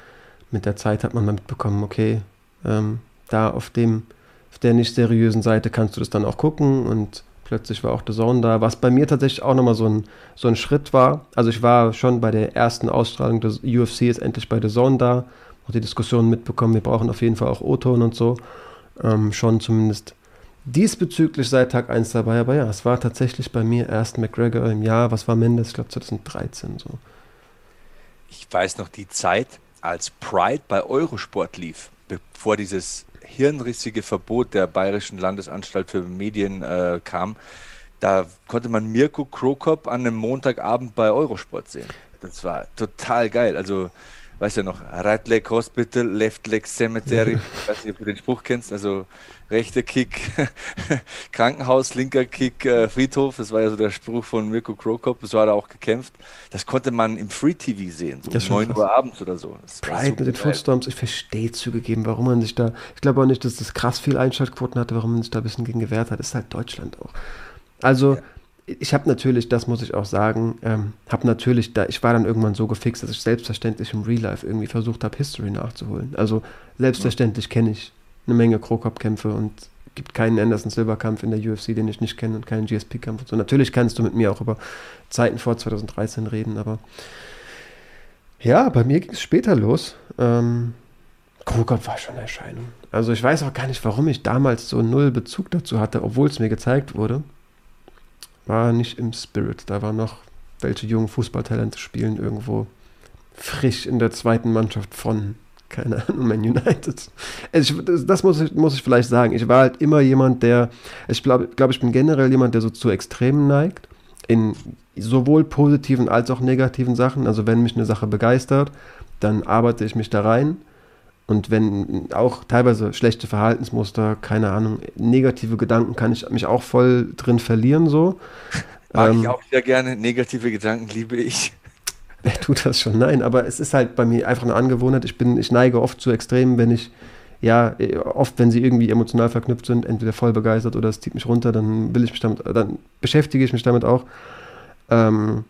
Mit der Zeit hat man mal mitbekommen, okay, ähm, da auf dem, auf der nicht seriösen Seite kannst du das dann auch gucken und plötzlich war auch The Zone da, was bei mir tatsächlich auch nochmal so ein, so ein Schritt war. Also ich war schon bei der ersten Ausstrahlung des UFC ist endlich bei The Zone da, auch die Diskussion mitbekommen, wir brauchen auf jeden Fall auch O-Ton und so. Ähm, schon zumindest diesbezüglich seit Tag 1 dabei, aber ja, es war tatsächlich bei mir erst McGregor im Jahr, was war Mendes, ich glaube 2013 so. Ich weiß noch die Zeit, als Pride bei Eurosport lief, bevor dieses hirnrissige Verbot der Bayerischen Landesanstalt für Medien äh, kam. Da konnte man Mirko Krokop an einem Montagabend bei Eurosport sehen. Das war total geil. Also weißt du noch, Right Leg Hospital, Left Leg Cemetery, ich weiß nicht, ob du den Spruch kennst, also rechter Kick, Krankenhaus, linker Kick, äh, Friedhof, das war ja so der Spruch von Mirko Krokop, so hat er auch gekämpft. Das konnte man im Free TV sehen, so um 9 Uhr abends oder so. Das Pride mit den Fullstorms, ich verstehe zugegeben, warum man sich da, ich glaube auch nicht, dass das krass viel Einschaltquoten hatte, warum man sich da ein bisschen gegen gewehrt hat, das ist halt Deutschland auch. Also, ja ich habe natürlich, das muss ich auch sagen, ähm, habe natürlich da, ich war dann irgendwann so gefixt, dass ich selbstverständlich im Real Life irgendwie versucht habe, History nachzuholen. Also selbstverständlich kenne ich eine Menge Krokop-Kämpfe und gibt keinen Anderson Silver-Kampf in der UFC, den ich nicht kenne und keinen GSP-Kampf und so. Natürlich kannst du mit mir auch über Zeiten vor 2013 reden, aber ja, bei mir ging es später los. Ähm, Krokop war schon eine Erscheinung. Also ich weiß auch gar nicht, warum ich damals so null Bezug dazu hatte, obwohl es mir gezeigt wurde war nicht im Spirit. Da war noch, welche jungen Fußballtalente spielen irgendwo frisch in der zweiten Mannschaft von, keine Ahnung, Man United. Also ich, das muss ich, muss ich vielleicht sagen. Ich war halt immer jemand, der, ich glaube, glaub, ich bin generell jemand, der so zu Extremen neigt. In sowohl positiven als auch negativen Sachen. Also wenn mich eine Sache begeistert, dann arbeite ich mich da rein. Und wenn auch teilweise schlechte Verhaltensmuster, keine Ahnung, negative Gedanken, kann ich mich auch voll drin verlieren, so. Mag ähm, ich auch sehr gerne. Negative Gedanken liebe ich. Wer tut das schon? Nein, aber es ist halt bei mir einfach eine Angewohnheit. Ich bin, ich neige oft zu Extremen, wenn ich, ja, oft, wenn sie irgendwie emotional verknüpft sind, entweder voll begeistert oder es zieht mich runter, dann will ich mich damit, dann beschäftige ich mich damit auch. Ähm,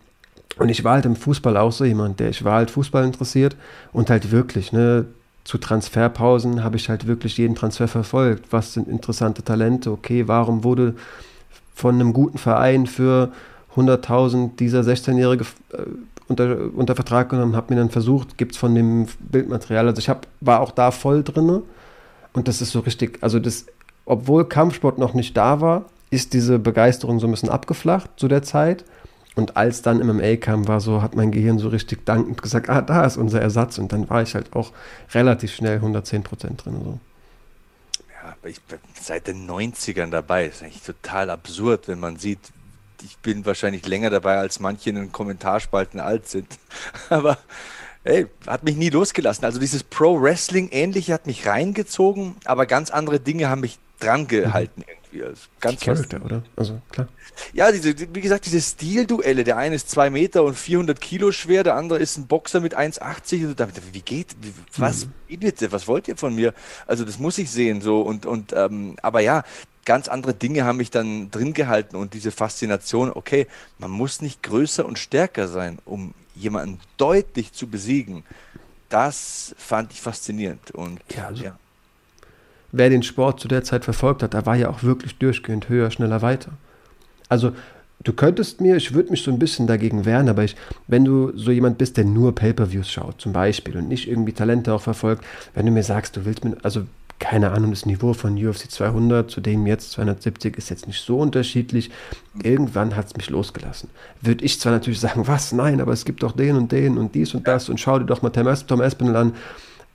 und ich war halt im Fußball auch so jemand, der ich war halt Fußball interessiert und halt wirklich, ne, zu Transferpausen habe ich halt wirklich jeden Transfer verfolgt. Was sind interessante Talente? Okay, warum wurde von einem guten Verein für 100.000 dieser 16-Jährige äh, unter, unter Vertrag genommen, habe mir dann versucht, gibt es von dem Bildmaterial. Also ich hab, war auch da voll drin und das ist so richtig, also das, obwohl Kampfsport noch nicht da war, ist diese Begeisterung so ein bisschen abgeflacht zu der Zeit. Und als dann MMA kam, war so, hat mein Gehirn so richtig dankend gesagt, ah, da ist unser Ersatz. Und dann war ich halt auch relativ schnell 110 Prozent drin. So. Ja, ich bin seit den 90ern dabei. Das ist eigentlich total absurd, wenn man sieht, ich bin wahrscheinlich länger dabei, als manche in den Kommentarspalten alt sind. aber hey, hat mich nie losgelassen. Also dieses Pro-Wrestling ähnliche hat mich reingezogen, aber ganz andere Dinge haben mich dran gehalten. Mhm irgendwie. Also ganz Charakter, oder? Also, klar. Ja, diese, wie gesagt, diese Stilduelle. Der eine ist zwei Meter und 400 Kilo schwer, der andere ist ein Boxer mit 1,80. Wie geht, wie, was, mhm. bitte, was wollt ihr von mir? Also, das muss ich sehen, so. Und, und, ähm, aber ja, ganz andere Dinge haben mich dann drin gehalten und diese Faszination, okay, man muss nicht größer und stärker sein, um jemanden deutlich zu besiegen. Das fand ich faszinierend. Und ja, also ja wer den Sport zu der Zeit verfolgt hat, da war ja auch wirklich durchgehend höher, schneller, weiter. Also du könntest mir, ich würde mich so ein bisschen dagegen wehren, aber ich, wenn du so jemand bist, der nur Pay-per-Views schaut, zum Beispiel, und nicht irgendwie Talente auch verfolgt, wenn du mir sagst, du willst mir, also keine Ahnung, das Niveau von UFC 200 zu dem jetzt 270 ist jetzt nicht so unterschiedlich. Irgendwann hat es mich losgelassen. Würde ich zwar natürlich sagen, was, nein, aber es gibt doch den und den und dies und das und schau dir doch mal Tom Espinel an.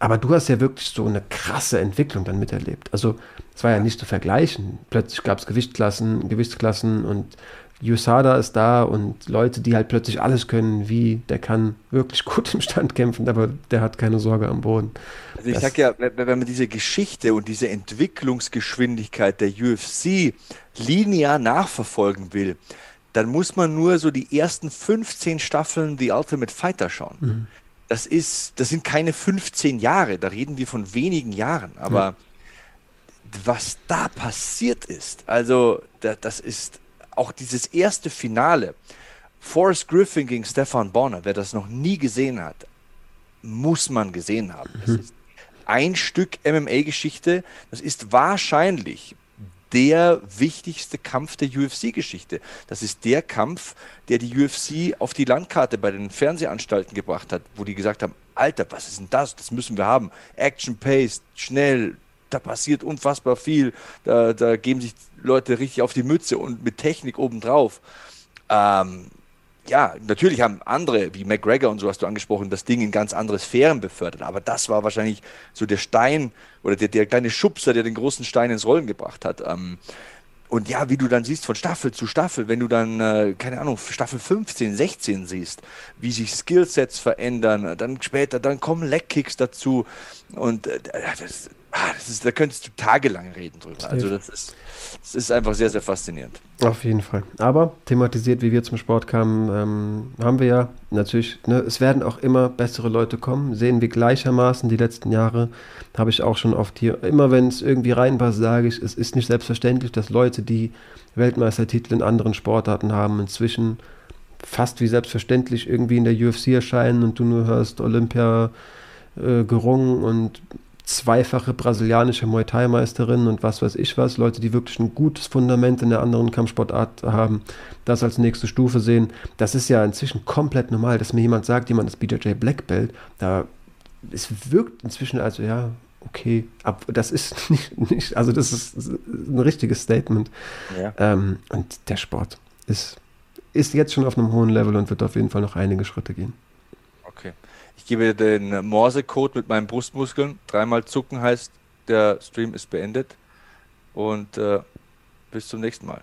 Aber du hast ja wirklich so eine krasse Entwicklung dann miterlebt. Also es war ja nicht zu vergleichen. Plötzlich gab es Gewichtsklassen, Gewichtsklassen und USADA ist da und Leute, die halt plötzlich alles können, wie der kann wirklich gut im Stand kämpfen, aber der hat keine Sorge am Boden. Also ich sag ja, wenn man diese Geschichte und diese Entwicklungsgeschwindigkeit der UFC linear nachverfolgen will, dann muss man nur so die ersten 15 Staffeln The Ultimate Fighter schauen. Mhm. Das ist, das sind keine 15 Jahre, da reden wir von wenigen Jahren, aber ja. was da passiert ist, also das ist auch dieses erste Finale, Forrest Griffin gegen Stefan Bonner, wer das noch nie gesehen hat, muss man gesehen haben. Das mhm. ist ein Stück MMA-Geschichte. Das ist wahrscheinlich der wichtigste Kampf der UFC-Geschichte. Das ist der Kampf, der die UFC auf die Landkarte bei den Fernsehanstalten gebracht hat, wo die gesagt haben, Alter, was ist denn das? Das müssen wir haben. Action Pace, schnell, da passiert unfassbar viel. Da, da geben sich Leute richtig auf die Mütze und mit Technik obendrauf. Ähm, ja, natürlich haben andere, wie McGregor und so hast du angesprochen, das Ding in ganz andere Sphären befördert. Aber das war wahrscheinlich so der Stein oder der, der kleine Schubser, der den großen Stein ins Rollen gebracht hat. Ähm, und ja, wie du dann siehst von Staffel zu Staffel, wenn du dann, äh, keine Ahnung, Staffel 15, 16 siehst, wie sich Skillsets verändern, dann später, dann kommen Leckkicks dazu. Und äh, das, ah, das ist, da könntest du tagelang reden drüber. Also das ist, das ist einfach sehr, sehr faszinierend. Auf jeden Fall. Aber thematisiert, wie wir zum Sport kamen, ähm, haben wir ja natürlich, ne, es werden auch immer bessere Leute kommen, sehen wir gleichermaßen die letzten Jahre, habe ich auch schon oft hier, immer wenn es irgendwie reinpasst, sage ich, es ist nicht selbstverständlich, dass Leute, die Weltmeistertitel in anderen Sportarten haben, inzwischen fast wie selbstverständlich irgendwie in der UFC erscheinen und du nur hörst Olympia äh, gerungen und zweifache brasilianische Muay Thai Meisterin und was weiß ich was, Leute, die wirklich ein gutes Fundament in der anderen Kampfsportart haben, das als nächste Stufe sehen. Das ist ja inzwischen komplett normal, dass mir jemand sagt, jemand ist BJJ Black Belt, da es wirkt inzwischen also ja, okay, ab, das ist nicht, nicht, also das ist ein richtiges Statement. Ja. Ähm, und der Sport ist, ist jetzt schon auf einem hohen Level und wird auf jeden Fall noch einige Schritte gehen. Ich gebe den Morse-Code mit meinen Brustmuskeln. Dreimal zucken heißt, der Stream ist beendet. Und äh, bis zum nächsten Mal.